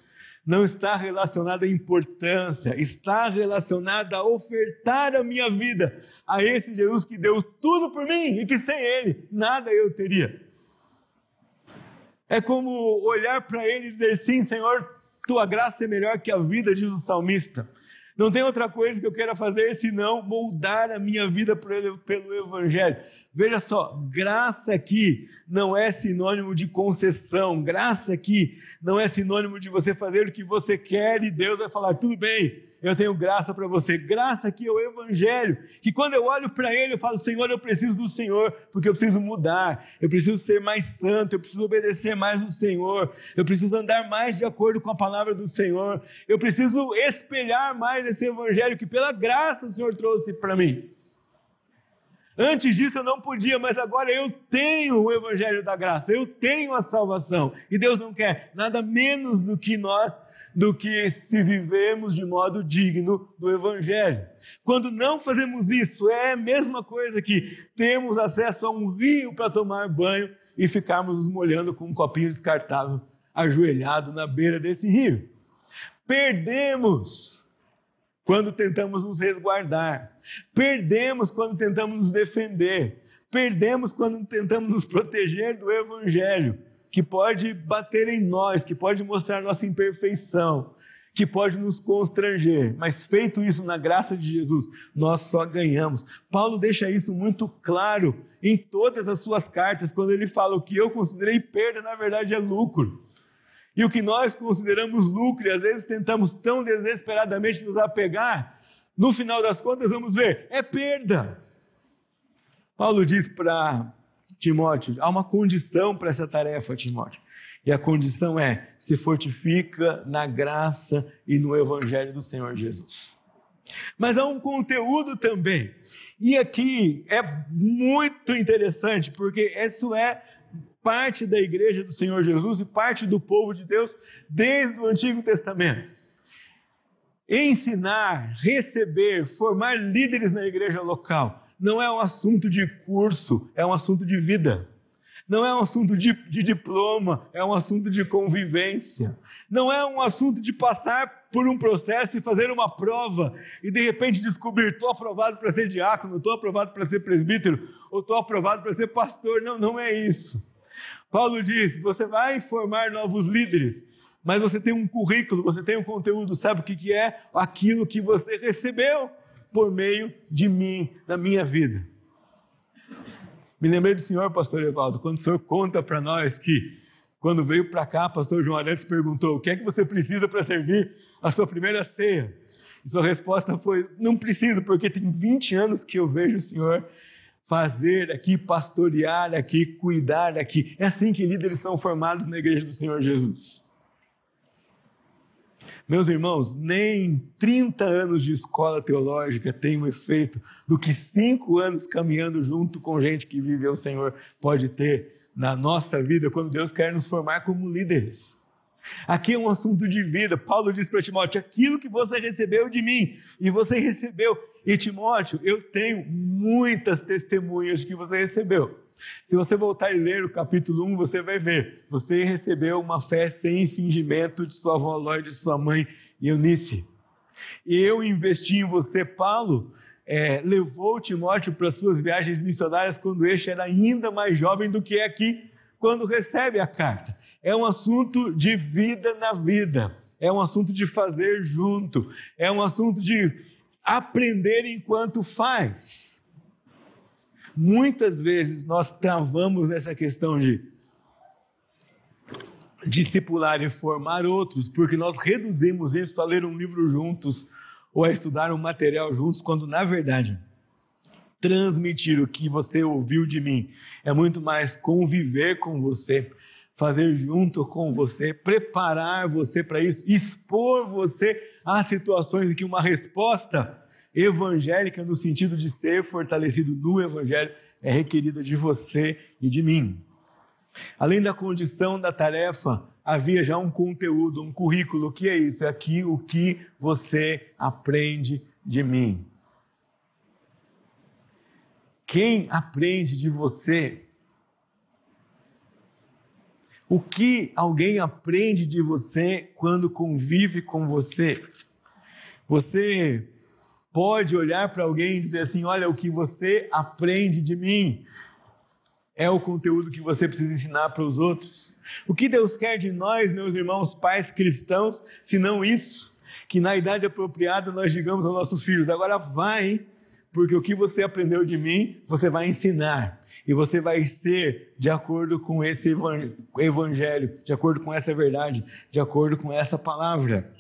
Speaker 1: não está relacionada à importância, está relacionada a ofertar a minha vida a esse Jesus que deu tudo por mim e que sem ele nada eu teria. É como olhar para ele e dizer: Sim, Senhor, tua graça é melhor que a vida, diz o salmista. Não tem outra coisa que eu queira fazer senão moldar a minha vida pelo Evangelho. Veja só, graça aqui não é sinônimo de concessão, graça aqui não é sinônimo de você fazer o que você quer e Deus vai falar, tudo bem, eu tenho graça para você. Graça aqui é o Evangelho, que quando eu olho para Ele, eu falo: Senhor, eu preciso do Senhor, porque eu preciso mudar, eu preciso ser mais santo, eu preciso obedecer mais o Senhor, eu preciso andar mais de acordo com a palavra do Senhor, eu preciso espelhar mais esse Evangelho que, pela graça, o Senhor trouxe para mim. Antes disso eu não podia, mas agora eu tenho o Evangelho da graça, eu tenho a salvação. E Deus não quer nada menos do que nós do que se vivemos de modo digno do Evangelho. Quando não fazemos isso, é a mesma coisa que temos acesso a um rio para tomar banho e ficarmos nos molhando com um copinho descartável ajoelhado na beira desse rio. Perdemos quando tentamos nos resguardar, perdemos quando tentamos nos defender, perdemos quando tentamos nos proteger do Evangelho que pode bater em nós, que pode mostrar nossa imperfeição, que pode nos constranger, mas feito isso na graça de Jesus, nós só ganhamos. Paulo deixa isso muito claro em todas as suas cartas, quando ele fala o que eu considerei perda, na verdade é lucro. E o que nós consideramos lucro, e às vezes tentamos tão desesperadamente nos apegar, no final das contas, vamos ver, é perda. Paulo diz para Timóteo, há uma condição para essa tarefa, Timóteo. E a condição é: se fortifica na graça e no evangelho do Senhor Jesus. Mas há um conteúdo também. E aqui é muito interessante, porque isso é parte da igreja do Senhor Jesus e parte do povo de Deus desde o Antigo Testamento. Ensinar, receber, formar líderes na igreja local não é um assunto de curso, é um assunto de vida. Não é um assunto de, de, diploma, é um assunto de convivência. Não é um assunto de passar por um processo e fazer uma prova e de repente descobrir: estou aprovado para ser diácono, estou aprovado para ser presbítero, ou estou aprovado para ser pastor. Não, não é isso. Paulo diz: você vai formar novos líderes, mas você tem um currículo, você tem um conteúdo, sabe o que, que é? Aquilo que você recebeu por meio de mim, na minha vida. Me lembrei do senhor, pastor Evaldo, quando o senhor conta para nós que, quando veio para cá, pastor João Arantes perguntou: o que é que você precisa para servir a sua primeira ceia? E sua resposta foi: não preciso, porque tem 20 anos que eu vejo o senhor fazer aqui, pastorear aqui, cuidar aqui. É assim que líderes são formados na igreja do Senhor Jesus. Meus irmãos, nem 30 anos de escola teológica tem um efeito do que cinco anos caminhando junto com gente que vive ao Senhor pode ter na nossa vida quando Deus quer nos formar como líderes. Aqui é um assunto de vida. Paulo diz para Timóteo: aquilo que você recebeu de mim, e você recebeu. E Timóteo, eu tenho muitas testemunhas de que você recebeu. Se você voltar e ler o capítulo 1, você vai ver. Você recebeu uma fé sem fingimento de sua avó Ló e de sua mãe Eunice. Eu investi em você, Paulo, é, levou Timóteo para suas viagens missionárias quando este era ainda mais jovem do que é aqui, quando recebe a carta. É um assunto de vida na vida, é um assunto de fazer junto, é um assunto de aprender enquanto faz. Muitas vezes nós travamos nessa questão de discipular e formar outros, porque nós reduzimos isso a ler um livro juntos ou a estudar um material juntos, quando na verdade transmitir o que você ouviu de mim é muito mais conviver com você, fazer junto com você, preparar você para isso, expor você a situações em que uma resposta evangélica, no sentido de ser fortalecido no Evangelho, é requerida de você e de mim. Além da condição da tarefa, havia já um conteúdo, um currículo. O que é isso? É aqui o que você aprende de mim. Quem aprende de você? O que alguém aprende de você quando convive com você? Você pode olhar para alguém e dizer assim: olha, o que você aprende de mim é o conteúdo que você precisa ensinar para os outros. O que Deus quer de nós, meus irmãos, pais cristãos, se não isso? Que na idade apropriada nós digamos aos nossos filhos: agora vai, porque o que você aprendeu de mim, você vai ensinar. E você vai ser de acordo com esse evangelho, de acordo com essa verdade, de acordo com essa palavra.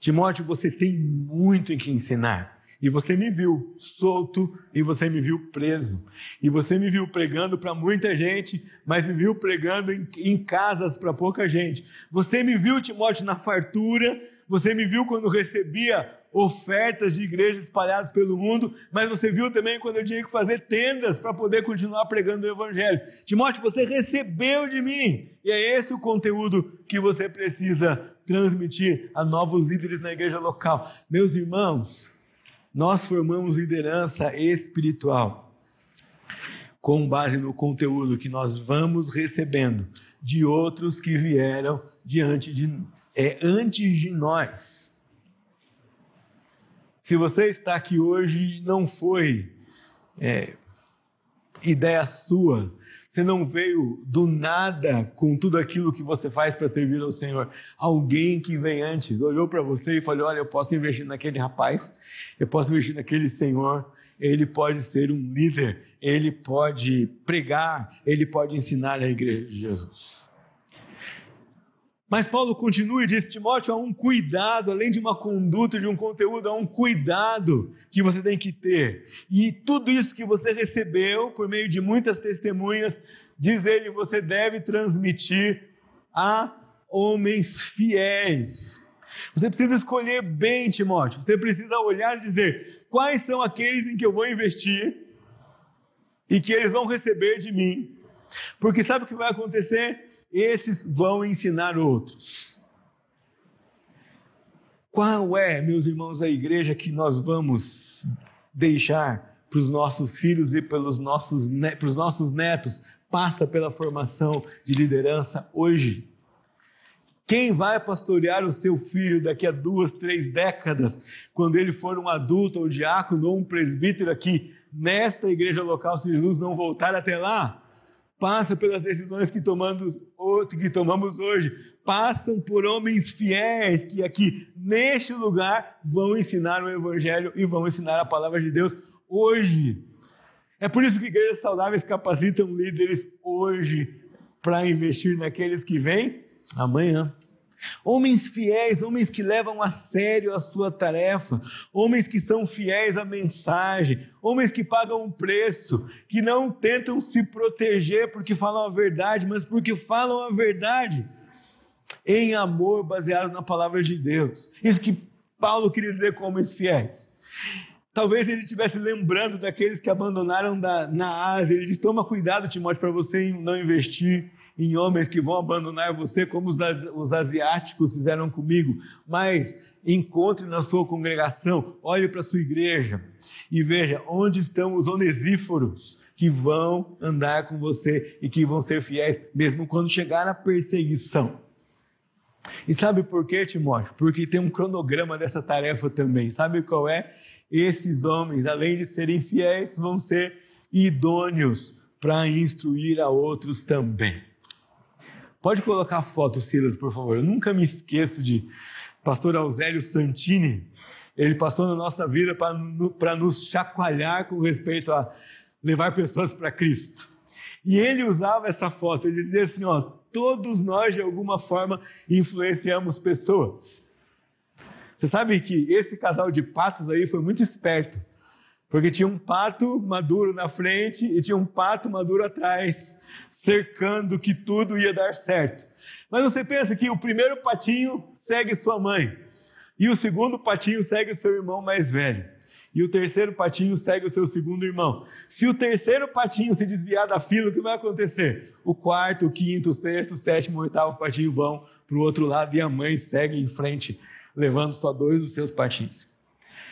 Speaker 1: Timóteo, você tem muito em que ensinar. E você me viu solto e você me viu preso. E você me viu pregando para muita gente, mas me viu pregando em, em casas para pouca gente. Você me viu, Timóteo, na fartura. Você me viu quando recebia ofertas de igrejas espalhadas pelo mundo, mas você viu também quando eu tinha que fazer tendas para poder continuar pregando o Evangelho. Timóteo, você recebeu de mim, e é esse o conteúdo que você precisa transmitir a novos líderes na igreja local. Meus irmãos, nós formamos liderança espiritual com base no conteúdo que nós vamos recebendo de outros que vieram diante de é antes de nós. Se você está aqui hoje, não foi é, ideia sua, você não veio do nada com tudo aquilo que você faz para servir ao Senhor. Alguém que vem antes olhou para você e falou: Olha, eu posso investir naquele rapaz, eu posso investir naquele Senhor. Ele pode ser um líder, ele pode pregar, ele pode ensinar a igreja de Jesus. Mas Paulo continua e diz: Timóteo, há um cuidado, além de uma conduta, de um conteúdo, há um cuidado que você tem que ter. E tudo isso que você recebeu por meio de muitas testemunhas, diz ele, você deve transmitir a homens fiéis. Você precisa escolher bem, Timóteo. Você precisa olhar e dizer quais são aqueles em que eu vou investir e que eles vão receber de mim. Porque sabe o que vai acontecer? Esses vão ensinar outros. Qual é, meus irmãos, a igreja que nós vamos deixar para os nossos filhos e pelos nossos, para os nossos netos passa pela formação de liderança hoje. Quem vai pastorear o seu filho daqui a duas, três décadas, quando ele for um adulto ou diácono ou um presbítero aqui nesta igreja local, se Jesus não voltar até lá? Passa pelas decisões que, tomando, que tomamos hoje, passam por homens fiéis que aqui, neste lugar, vão ensinar o Evangelho e vão ensinar a palavra de Deus hoje. É por isso que igrejas saudáveis capacitam líderes hoje para investir naqueles que vêm amanhã. Homens fiéis, homens que levam a sério a sua tarefa, homens que são fiéis à mensagem, homens que pagam um preço, que não tentam se proteger porque falam a verdade, mas porque falam a verdade em amor baseado na palavra de Deus. Isso que Paulo queria dizer com homens fiéis. Talvez ele estivesse lembrando daqueles que abandonaram da, na Ásia. Ele diz: toma cuidado, Timóteo, para você não investir em homens que vão abandonar você, como os, os asiáticos fizeram comigo, mas encontre na sua congregação, olhe para a sua igreja e veja onde estão os onesíforos que vão andar com você e que vão ser fiéis, mesmo quando chegar a perseguição. E sabe por quê, Timóteo? Porque tem um cronograma dessa tarefa também. Sabe qual é? Esses homens, além de serem fiéis, vão ser idôneos para instruir a outros também. Pode colocar a foto, Silas, por favor. Eu nunca me esqueço de pastor Auzélio Santini. Ele passou na nossa vida para nos chacoalhar com respeito a levar pessoas para Cristo. E ele usava essa foto, ele dizia assim: ó, todos nós de alguma forma influenciamos pessoas. Você sabe que esse casal de patos aí foi muito esperto. Porque tinha um pato maduro na frente e tinha um pato maduro atrás, cercando que tudo ia dar certo. Mas você pensa que o primeiro patinho segue sua mãe, e o segundo patinho segue seu irmão mais velho, e o terceiro patinho segue o seu segundo irmão. Se o terceiro patinho se desviar da fila, o que vai acontecer? O quarto, o quinto, o sexto, o sétimo, o oitavo patinho vão para o outro lado e a mãe segue em frente, levando só dois dos seus patinhos.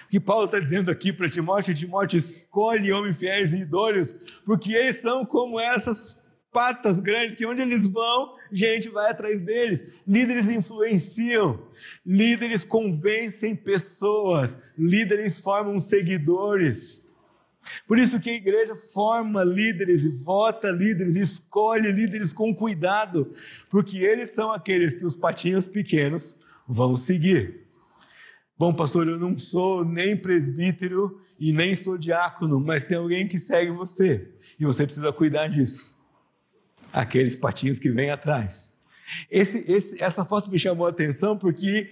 Speaker 1: O que Paulo está dizendo aqui para Timóteo, Timóteo escolhe homens fiéis e idôneos, porque eles são como essas patas grandes que onde eles vão, gente vai atrás deles. Líderes influenciam, líderes convencem pessoas, líderes formam seguidores. Por isso que a igreja forma líderes vota líderes, escolhe líderes com cuidado, porque eles são aqueles que os patinhos pequenos vão seguir. Bom, pastor, eu não sou nem presbítero e nem sou diácono, mas tem alguém que segue você e você precisa cuidar disso. Aqueles patinhos que vêm atrás. Esse, esse, essa foto me chamou a atenção porque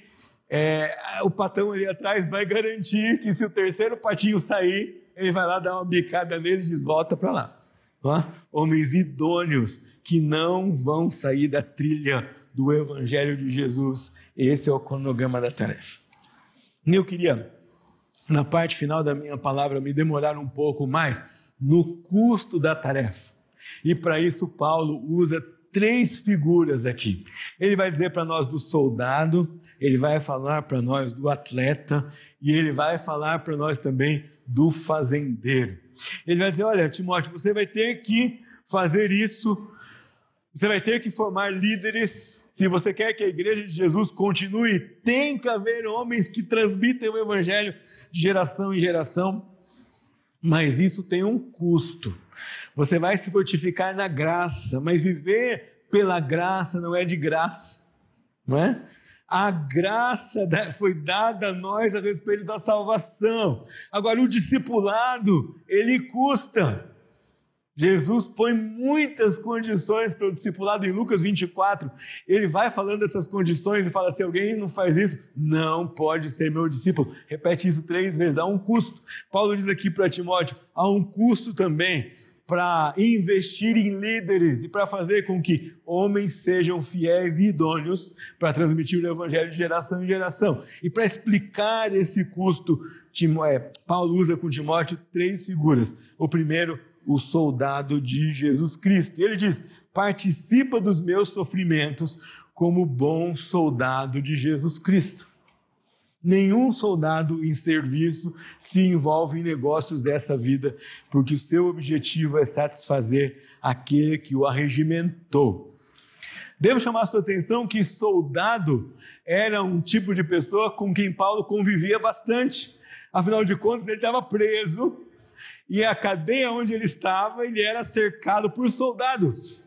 Speaker 1: é, o patão ali atrás vai garantir que se o terceiro patinho sair, ele vai lá dar uma bicada nele e diz: volta para lá. É? Homens idôneos que não vão sair da trilha do Evangelho de Jesus. Esse é o cronograma da tarefa. Eu queria, na parte final da minha palavra, me demorar um pouco mais no custo da tarefa. E para isso, Paulo usa três figuras aqui. Ele vai dizer para nós do soldado, ele vai falar para nós do atleta e ele vai falar para nós também do fazendeiro. Ele vai dizer: Olha, Timóteo, você vai ter que fazer isso você vai ter que formar líderes. Se você quer que a igreja de Jesus continue, tem que haver homens que transmitem o evangelho de geração em geração. Mas isso tem um custo. Você vai se fortificar na graça, mas viver pela graça não é de graça, não é? A graça foi dada a nós a respeito da salvação. Agora, o discipulado, ele custa. Jesus põe muitas condições para o discipulado em Lucas 24. Ele vai falando essas condições e fala: se alguém não faz isso, não pode ser meu discípulo. Repete isso três vezes. Há um custo. Paulo diz aqui para Timóteo: há um custo também para investir em líderes e para fazer com que homens sejam fiéis e idôneos para transmitir o evangelho de geração em geração. E para explicar esse custo, é, Paulo usa com Timóteo três figuras. O primeiro, o soldado de Jesus Cristo. Ele diz: participa dos meus sofrimentos como bom soldado de Jesus Cristo. Nenhum soldado em serviço se envolve em negócios dessa vida, porque o seu objetivo é satisfazer aquele que o arregimentou. Devo chamar a sua atenção que soldado era um tipo de pessoa com quem Paulo convivia bastante. Afinal de contas, ele estava preso e a cadeia onde ele estava, ele era cercado por soldados.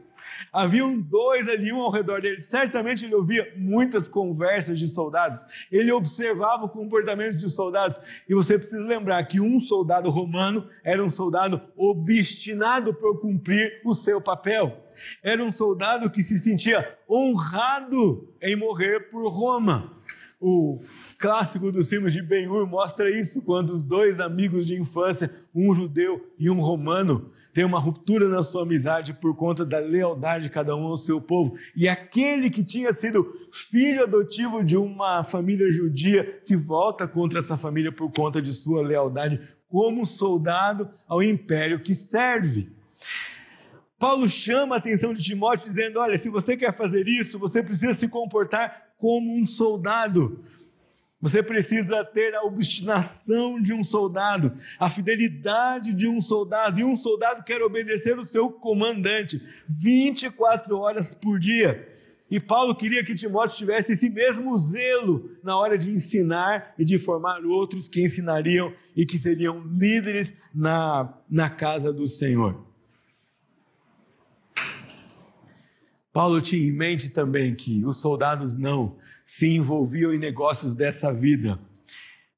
Speaker 1: Haviam dois ali, um ao redor dele. Certamente ele ouvia muitas conversas de soldados. Ele observava o comportamento de soldados. E você precisa lembrar que um soldado romano era um soldado obstinado por cumprir o seu papel. Era um soldado que se sentia honrado em morrer por Roma. O clássico dos filmes de Ben-Hur mostra isso, quando os dois amigos de infância, um judeu e um romano, tem uma ruptura na sua amizade por conta da lealdade de cada um ao seu povo. E aquele que tinha sido filho adotivo de uma família judia se volta contra essa família por conta de sua lealdade como soldado ao império que serve. Paulo chama a atenção de Timóteo dizendo: Olha, se você quer fazer isso, você precisa se comportar como um soldado. Você precisa ter a obstinação de um soldado, a fidelidade de um soldado, e um soldado quer obedecer o seu comandante 24 horas por dia. E Paulo queria que Timóteo tivesse esse mesmo zelo na hora de ensinar e de formar outros que ensinariam e que seriam líderes na, na casa do Senhor. Paulo tinha em mente também que os soldados não se envolviam em negócios dessa vida.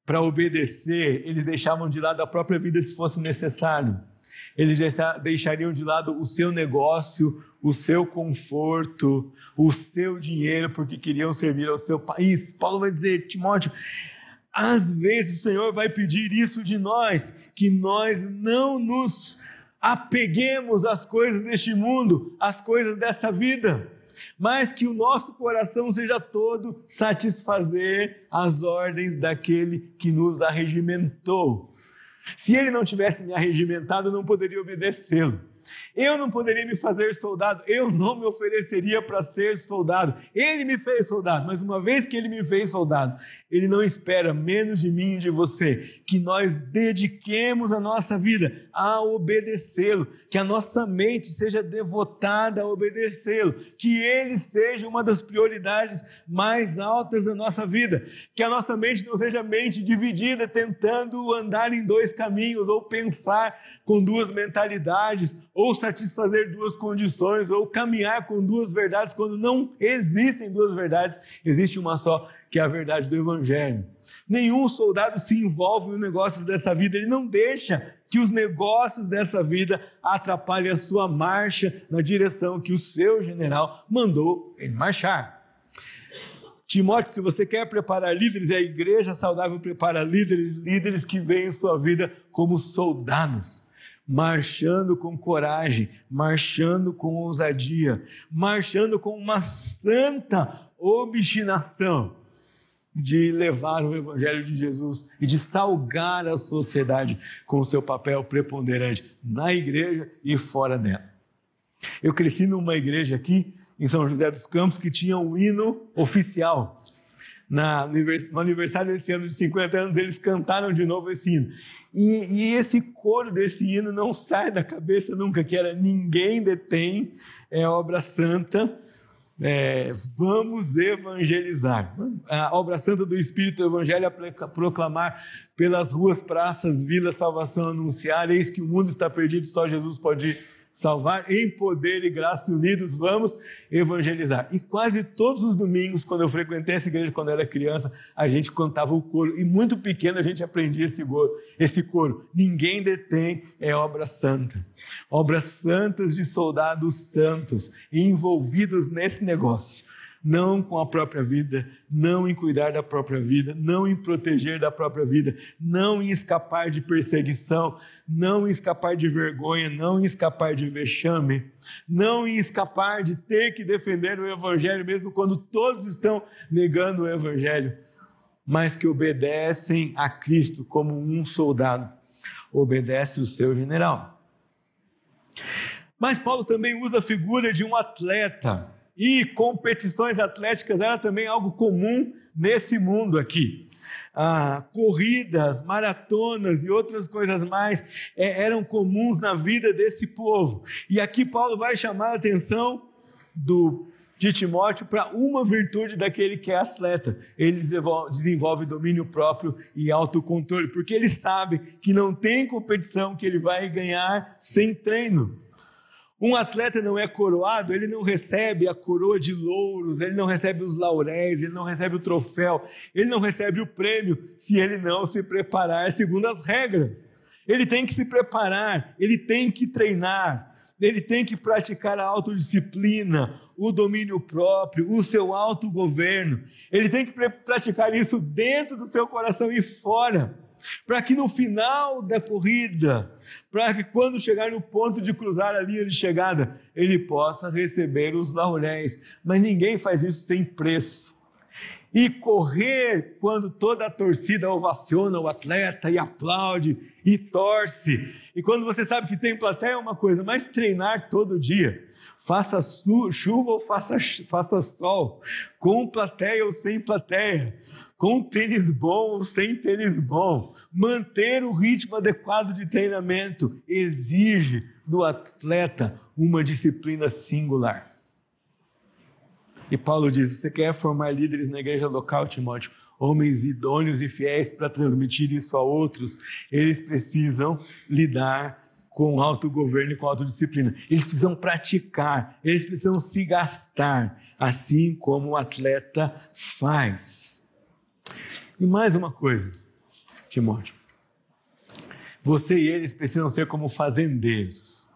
Speaker 1: Para obedecer, eles deixavam de lado a própria vida se fosse necessário. Eles deixariam de lado o seu negócio, o seu conforto, o seu dinheiro, porque queriam servir ao seu país. Paulo vai dizer, Timóteo, às vezes o Senhor vai pedir isso de nós, que nós não nos apeguemos às coisas deste mundo, às coisas dessa vida mas que o nosso coração seja todo satisfazer as ordens daquele que nos arregimentou. Se ele não tivesse me arregimentado, eu não poderia obedecê-lo. Eu não poderia me fazer soldado, eu não me ofereceria para ser soldado. Ele me fez soldado, mas uma vez que ele me fez soldado, ele não espera menos de mim e de você que nós dediquemos a nossa vida a obedecê-lo, que a nossa mente seja devotada a obedecê-lo, que ele seja uma das prioridades mais altas da nossa vida, que a nossa mente não seja mente dividida tentando andar em dois caminhos ou pensar com duas mentalidades ou satisfazer duas condições, ou caminhar com duas verdades, quando não existem duas verdades, existe uma só, que é a verdade do Evangelho. Nenhum soldado se envolve nos negócios dessa vida, ele não deixa que os negócios dessa vida atrapalhem a sua marcha na direção que o seu general mandou ele marchar. Timóteo, se você quer preparar líderes, a igreja saudável prepara líderes, líderes que veem sua vida como soldados marchando com coragem, marchando com ousadia, marchando com uma santa obstinação de levar o Evangelho de Jesus e de salgar a sociedade com o seu papel preponderante na igreja e fora dela. Eu cresci numa igreja aqui em São José dos Campos que tinha um hino oficial. Na, no aniversário desse ano de 50 anos, eles cantaram de novo esse hino. E, e, esse coro desse hino não sai da cabeça nunca, que era ninguém detém, é obra santa, é, vamos evangelizar. A obra santa do Espírito Evangelho é proclamar pelas ruas, praças, vilas, salvação anunciar, eis que o mundo está perdido, só Jesus pode ir salvar em poder e graça unidos, vamos evangelizar. E quase todos os domingos, quando eu frequentei essa igreja quando eu era criança, a gente cantava o coro, e muito pequeno a gente aprendia esse coro. Esse coro. Ninguém detém é obra santa. Obras santas de soldados santos envolvidos nesse negócio não com a própria vida, não em cuidar da própria vida, não em proteger da própria vida, não em escapar de perseguição, não em escapar de vergonha, não em escapar de vexame, não em escapar de ter que defender o Evangelho, mesmo quando todos estão negando o Evangelho, mas que obedecem a Cristo como um soldado obedece o seu general. Mas Paulo também usa a figura de um atleta E competições atléticas era também algo comum nesse mundo aqui. Ah, corridas, maratonas e outras coisas mais é, eram comuns na vida desse povo. E aqui Paulo vai chamar a atenção do de Timóteo para uma virtude daquele que é atleta. Ele desenvolve domínio próprio e autocontrole, porque ele sabe que não tem competição que ele vai ganhar sem treino. Um atleta não é coroado, ele não recebe a coroa de louros, ele não recebe os lauréis, ele não recebe o troféu, ele não recebe o prêmio se ele não se preparar segundo as regras. Ele tem que se preparar, ele tem que treinar, ele tem que praticar a autodisciplina, o domínio próprio, o seu autogoverno. Ele tem que praticar isso dentro do seu coração e fora, para que no final da corrida, para que quando chegar no ponto de cruzar a linha de chegada, ele possa receber os lauréis. Mas ninguém faz isso sem preço e correr quando toda a torcida ovaciona o atleta e aplaude e torce. E quando você sabe que tem plateia é uma coisa, mas treinar todo dia, faça chuva ou faça, faça sol, com plateia ou sem plateia, com tênis bom ou sem tênis bom, manter o ritmo adequado de treinamento exige do atleta uma disciplina singular. E Paulo diz: Você quer formar líderes na igreja local, Timóteo? Homens idôneos e fiéis para transmitir isso a outros, eles precisam lidar com autogoverno e com autodisciplina. Eles precisam praticar, eles precisam se gastar, assim como o atleta faz. E mais uma coisa, Timóteo. Você e eles precisam ser como fazendeiros.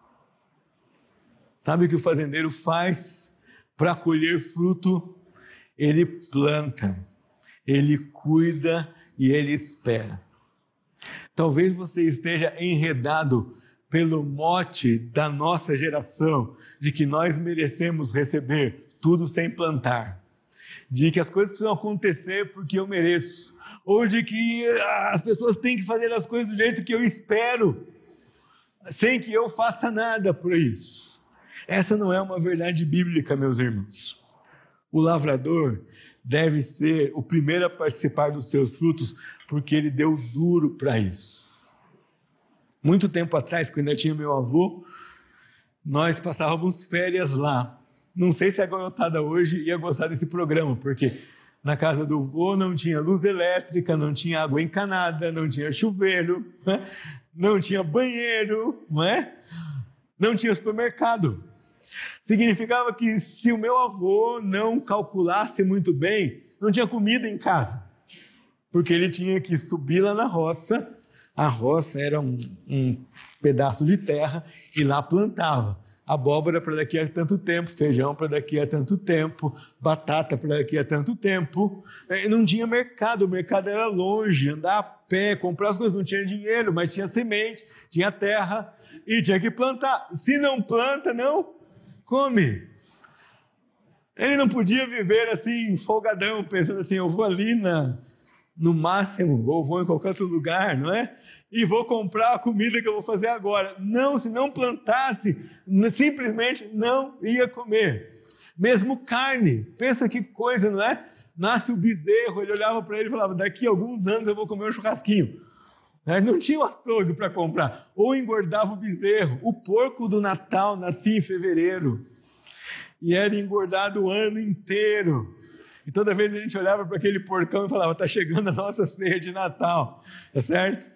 Speaker 1: Sabe o que o fazendeiro faz para colher fruto, ele planta, ele cuida e ele espera. Talvez você esteja enredado pelo mote da nossa geração de que nós merecemos receber tudo sem plantar, de que as coisas precisam acontecer porque eu mereço, ou de que as pessoas têm que fazer as coisas do jeito que eu espero, sem que eu faça nada por isso. Essa não é uma verdade bíblica, meus irmãos. O lavrador deve ser o primeiro a participar dos seus frutos, porque ele deu duro para isso. Muito tempo atrás, quando eu tinha meu avô, nós passávamos férias lá. Não sei se a garotada hoje ia gostar desse programa, porque na casa do vô não tinha luz elétrica, não tinha água encanada, não tinha chuveiro, né? não tinha banheiro, não é? Não tinha supermercado. Significava que se o meu avô não calculasse muito bem, não tinha comida em casa, porque ele tinha que subir lá na roça. A roça era um, um pedaço de terra e lá plantava abóbora para daqui a tanto tempo, feijão para daqui a tanto tempo, batata para daqui a tanto tempo. E não tinha mercado, o mercado era longe, andar a pé, comprar as coisas, não tinha dinheiro, mas tinha semente, tinha terra e tinha que plantar. Se não planta, não come. Ele não podia viver assim, folgadão, pensando assim: eu vou ali na, no máximo, ou vou em qualquer outro lugar, não é? E vou comprar a comida que eu vou fazer agora. Não, se não plantasse, simplesmente não ia comer. Mesmo carne, pensa que coisa, não é? Nasce o bezerro, ele olhava para ele e falava: daqui a alguns anos eu vou comer um churrasquinho. Não tinha o açougue para comprar. Ou engordava o bezerro. O porco do Natal nascia em fevereiro. E era engordado o ano inteiro. E toda vez a gente olhava para aquele porcão e falava: está chegando a nossa ceia de Natal. Tá certo?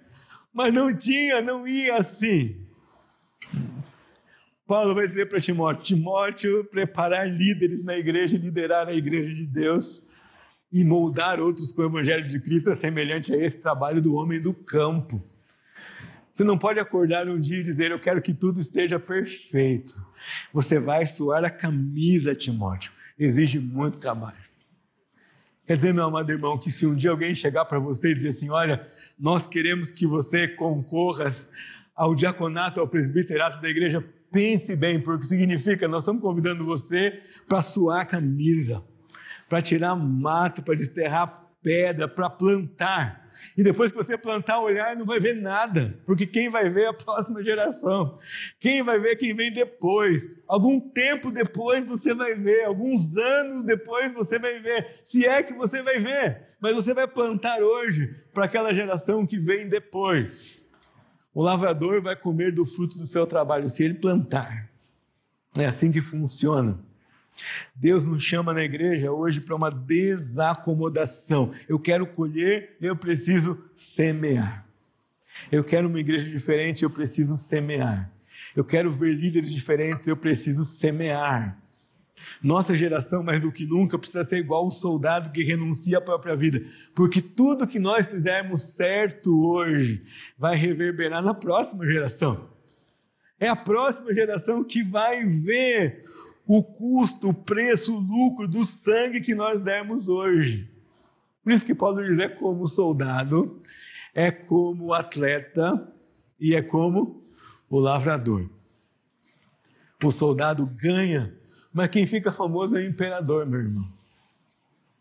Speaker 1: Mas não tinha, não ia assim. Paulo vai dizer para Timóteo: Timóteo, preparar líderes na igreja, liderar a igreja de Deus e moldar outros com o Evangelho de Cristo é semelhante a esse trabalho do homem do campo. Você não pode acordar um dia e dizer, eu quero que tudo esteja perfeito. Você vai suar a camisa, Timóteo. Exige muito trabalho. Quer dizer, meu amado irmão, que se um dia alguém chegar para você e dizer assim: olha, nós queremos que você concorra ao diaconato, ao presbiterato da igreja, pense bem, porque significa nós estamos convidando você para suar a camisa para tirar mato, para desterrar pedra, para plantar. E depois que você plantar, olhar, não vai ver nada, porque quem vai ver é a próxima geração, quem vai ver é quem vem depois, algum tempo depois você vai ver, alguns anos depois você vai ver, se é que você vai ver, mas você vai plantar hoje para aquela geração que vem depois. O lavrador vai comer do fruto do seu trabalho se ele plantar. É assim que funciona. Deus nos chama na igreja hoje para uma desacomodação. Eu quero colher, eu preciso semear. Eu quero uma igreja diferente, eu preciso semear. Eu quero ver líderes diferentes, eu preciso semear. Nossa geração, mais do que nunca, precisa ser igual um soldado que renuncia à própria vida, porque tudo que nós fizermos certo hoje vai reverberar na próxima geração. É a próxima geração que vai ver o custo, o preço, o lucro do sangue que nós demos hoje. Por isso que Paulo diz: é como soldado, é como atleta e é como o lavrador. O soldado ganha, mas quem fica famoso é o imperador, meu irmão.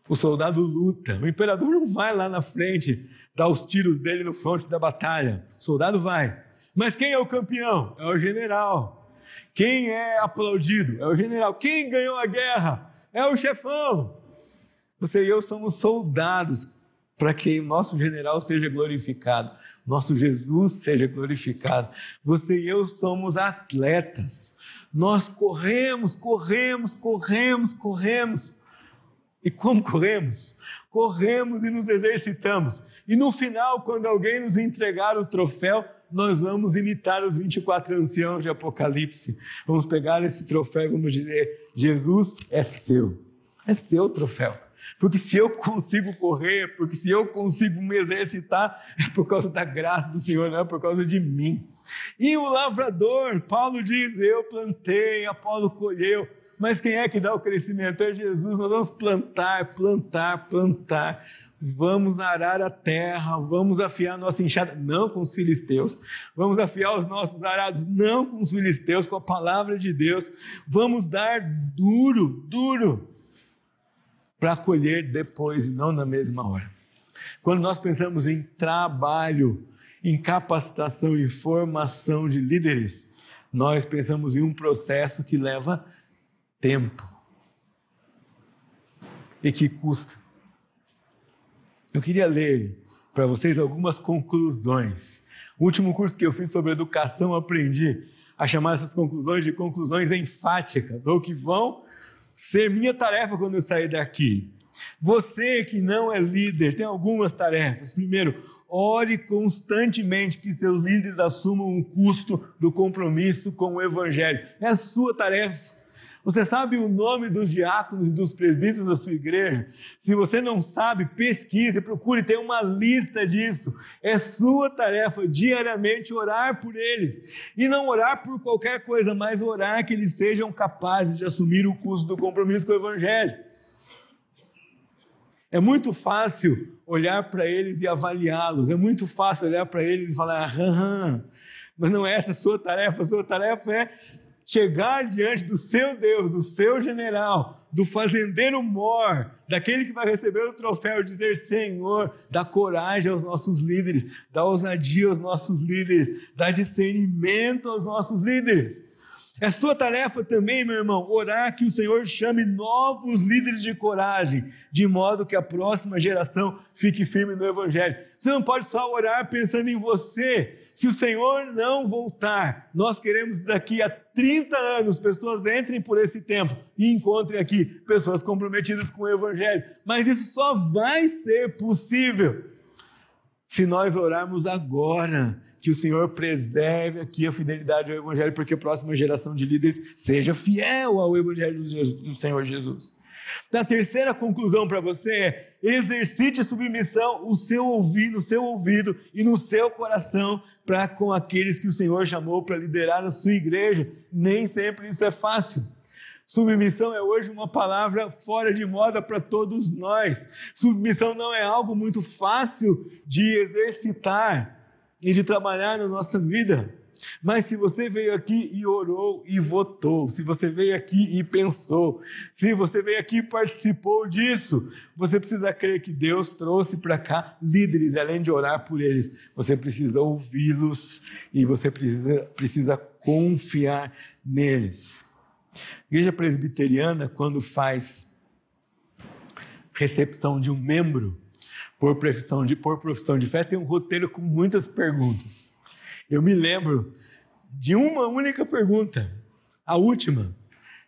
Speaker 1: O soldado luta. O imperador não vai lá na frente dar os tiros dele no fronte da batalha. O soldado vai. Mas quem é o campeão? É o general. Quem é aplaudido? É o general. Quem ganhou a guerra? É o chefão. Você e eu somos soldados para que o nosso general seja glorificado, nosso Jesus seja glorificado. Você e eu somos atletas. Nós corremos, corremos, corremos, corremos. E como corremos? Corremos e nos exercitamos. E no final, quando alguém nos entregar o troféu, nós vamos imitar os 24 anciãos de Apocalipse. Vamos pegar esse troféu e vamos dizer: Jesus é seu. É seu troféu. Porque se eu consigo correr, porque se eu consigo me exercitar, é por causa da graça do Senhor, não é por causa de mim. E o lavrador, Paulo diz: Eu plantei, Apolo colheu. Mas quem é que dá o crescimento? É Jesus. Nós vamos plantar, plantar, plantar vamos arar a terra, vamos afiar a nossa enxada, não com os filisteus, vamos afiar os nossos arados, não com os filisteus, com a palavra de Deus, vamos dar duro, duro, para colher depois e não na mesma hora. Quando nós pensamos em trabalho, em capacitação e formação de líderes, nós pensamos em um processo que leva tempo e que custa. Eu queria ler para vocês algumas conclusões. O último curso que eu fiz sobre educação, aprendi a chamar essas conclusões de conclusões enfáticas, ou que vão ser minha tarefa quando eu sair daqui. Você que não é líder, tem algumas tarefas. Primeiro, ore constantemente que seus líderes assumam o custo do compromisso com o Evangelho. É a sua tarefa. Você sabe o nome dos diáconos e dos presbíteros da sua igreja? Se você não sabe, pesquise, procure, tem uma lista disso. É sua tarefa diariamente orar por eles. E não orar por qualquer coisa, mas orar que eles sejam capazes de assumir o custo do compromisso com o Evangelho. É muito fácil olhar para eles e avaliá-los, é muito fácil olhar para eles e falar, aham, mas não é essa a sua tarefa, a sua tarefa é chegar diante do seu Deus, do seu general, do fazendeiro mor, daquele que vai receber o troféu, dizer: Senhor, dá coragem aos nossos líderes, dá ousadia aos nossos líderes, dá discernimento aos nossos líderes. É sua tarefa também, meu irmão, orar que o Senhor chame novos líderes de coragem, de modo que a próxima geração fique firme no Evangelho. Você não pode só orar pensando em você. Se o Senhor não voltar, nós queremos daqui a 30 anos pessoas entrem por esse tempo e encontrem aqui pessoas comprometidas com o Evangelho. Mas isso só vai ser possível se nós orarmos agora que o Senhor preserve aqui a fidelidade ao Evangelho, porque a próxima geração de líderes seja fiel ao Evangelho do Senhor Jesus. A terceira conclusão para você é: exercite submissão o seu ouvido, no seu ouvido e no seu coração para com aqueles que o Senhor chamou para liderar a sua igreja. Nem sempre isso é fácil. Submissão é hoje uma palavra fora de moda para todos nós. Submissão não é algo muito fácil de exercitar e de trabalhar na nossa vida. Mas se você veio aqui e orou e votou, se você veio aqui e pensou, se você veio aqui e participou disso, você precisa crer que Deus trouxe para cá líderes, além de orar por eles, você precisa ouvi-los e você precisa, precisa confiar neles. A igreja presbiteriana, quando faz recepção de um membro por profissão de, por profissão de fé, tem um roteiro com muitas perguntas. Eu me lembro de uma única pergunta, a última,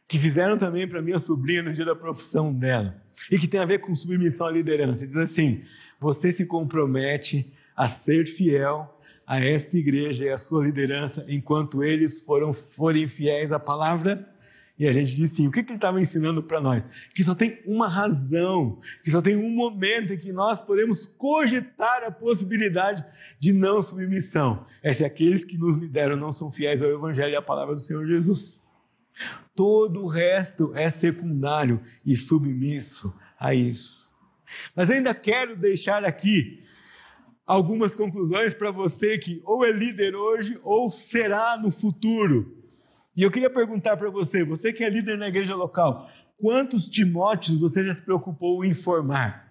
Speaker 1: que fizeram também para minha sobrinha no dia da profissão dela, e que tem a ver com submissão à liderança. Diz assim: Você se compromete a ser fiel a esta igreja e à sua liderança enquanto eles foram, forem fiéis à palavra e a gente disse sim. O que, que ele estava ensinando para nós? Que só tem uma razão, que só tem um momento em que nós podemos cogitar a possibilidade de não submissão. É se aqueles que nos lideram não são fiéis ao Evangelho e à palavra do Senhor Jesus. Todo o resto é secundário e submisso a isso. Mas ainda quero deixar aqui algumas conclusões para você que ou é líder hoje ou será no futuro. E eu queria perguntar para você, você que é líder na igreja local, quantos Timóteos você já se preocupou em formar?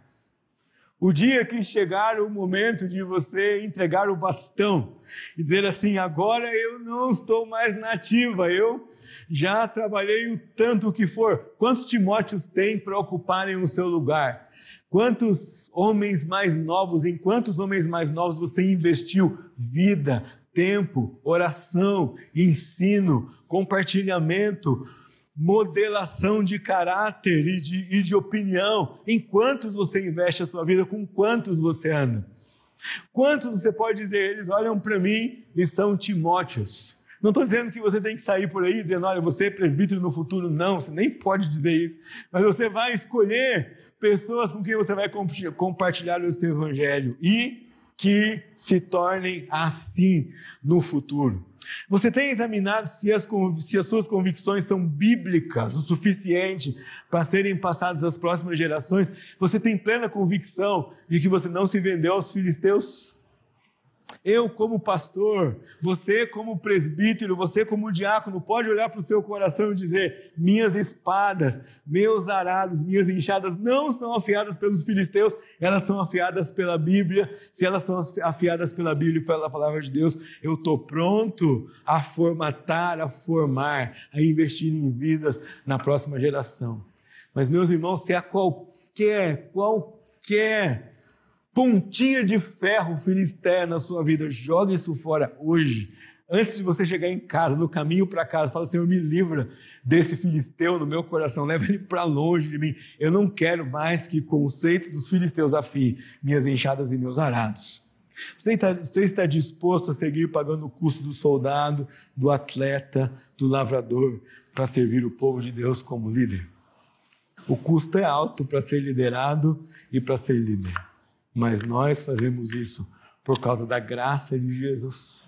Speaker 1: O dia que chegar o momento de você entregar o bastão e dizer assim: agora eu não estou mais nativa, eu já trabalhei o tanto que for. Quantos Timóteos tem para ocuparem o seu lugar? Quantos homens mais novos, em quantos homens mais novos você investiu vida, tempo, oração, ensino, compartilhamento, modelação de caráter e de, e de opinião. Em quantos você investe a sua vida, com quantos você anda? Quantos você pode dizer, eles olham para mim e são Timóteos? Não estou dizendo que você tem que sair por aí dizendo, olha, você é presbítero no futuro. Não, você nem pode dizer isso. Mas você vai escolher pessoas com quem você vai compartilhar o seu evangelho. E que se tornem assim no futuro. Você tem examinado se as, se as suas convicções são bíblicas o suficiente para serem passadas às próximas gerações? Você tem plena convicção de que você não se vendeu aos filisteus? Eu, como pastor, você, como presbítero, você, como diácono, pode olhar para o seu coração e dizer: minhas espadas, meus arados, minhas enxadas não são afiadas pelos filisteus, elas são afiadas pela Bíblia. Se elas são afiadas pela Bíblia e pela palavra de Deus, eu estou pronto a formatar, a formar, a investir em vidas na próxima geração. Mas, meus irmãos, se há qualquer, qualquer pontinha de ferro filisteia na sua vida, jogue isso fora hoje. Antes de você chegar em casa, no caminho para casa, fala: Senhor, me livra desse filisteu no meu coração, leva ele para longe de mim. Eu não quero mais que conceitos dos filisteus afiem minhas enxadas e meus arados. Você está, você está disposto a seguir pagando o custo do soldado, do atleta, do lavrador, para servir o povo de Deus como líder? O custo é alto para ser liderado e para ser líder mas nós fazemos isso por causa da graça de Jesus.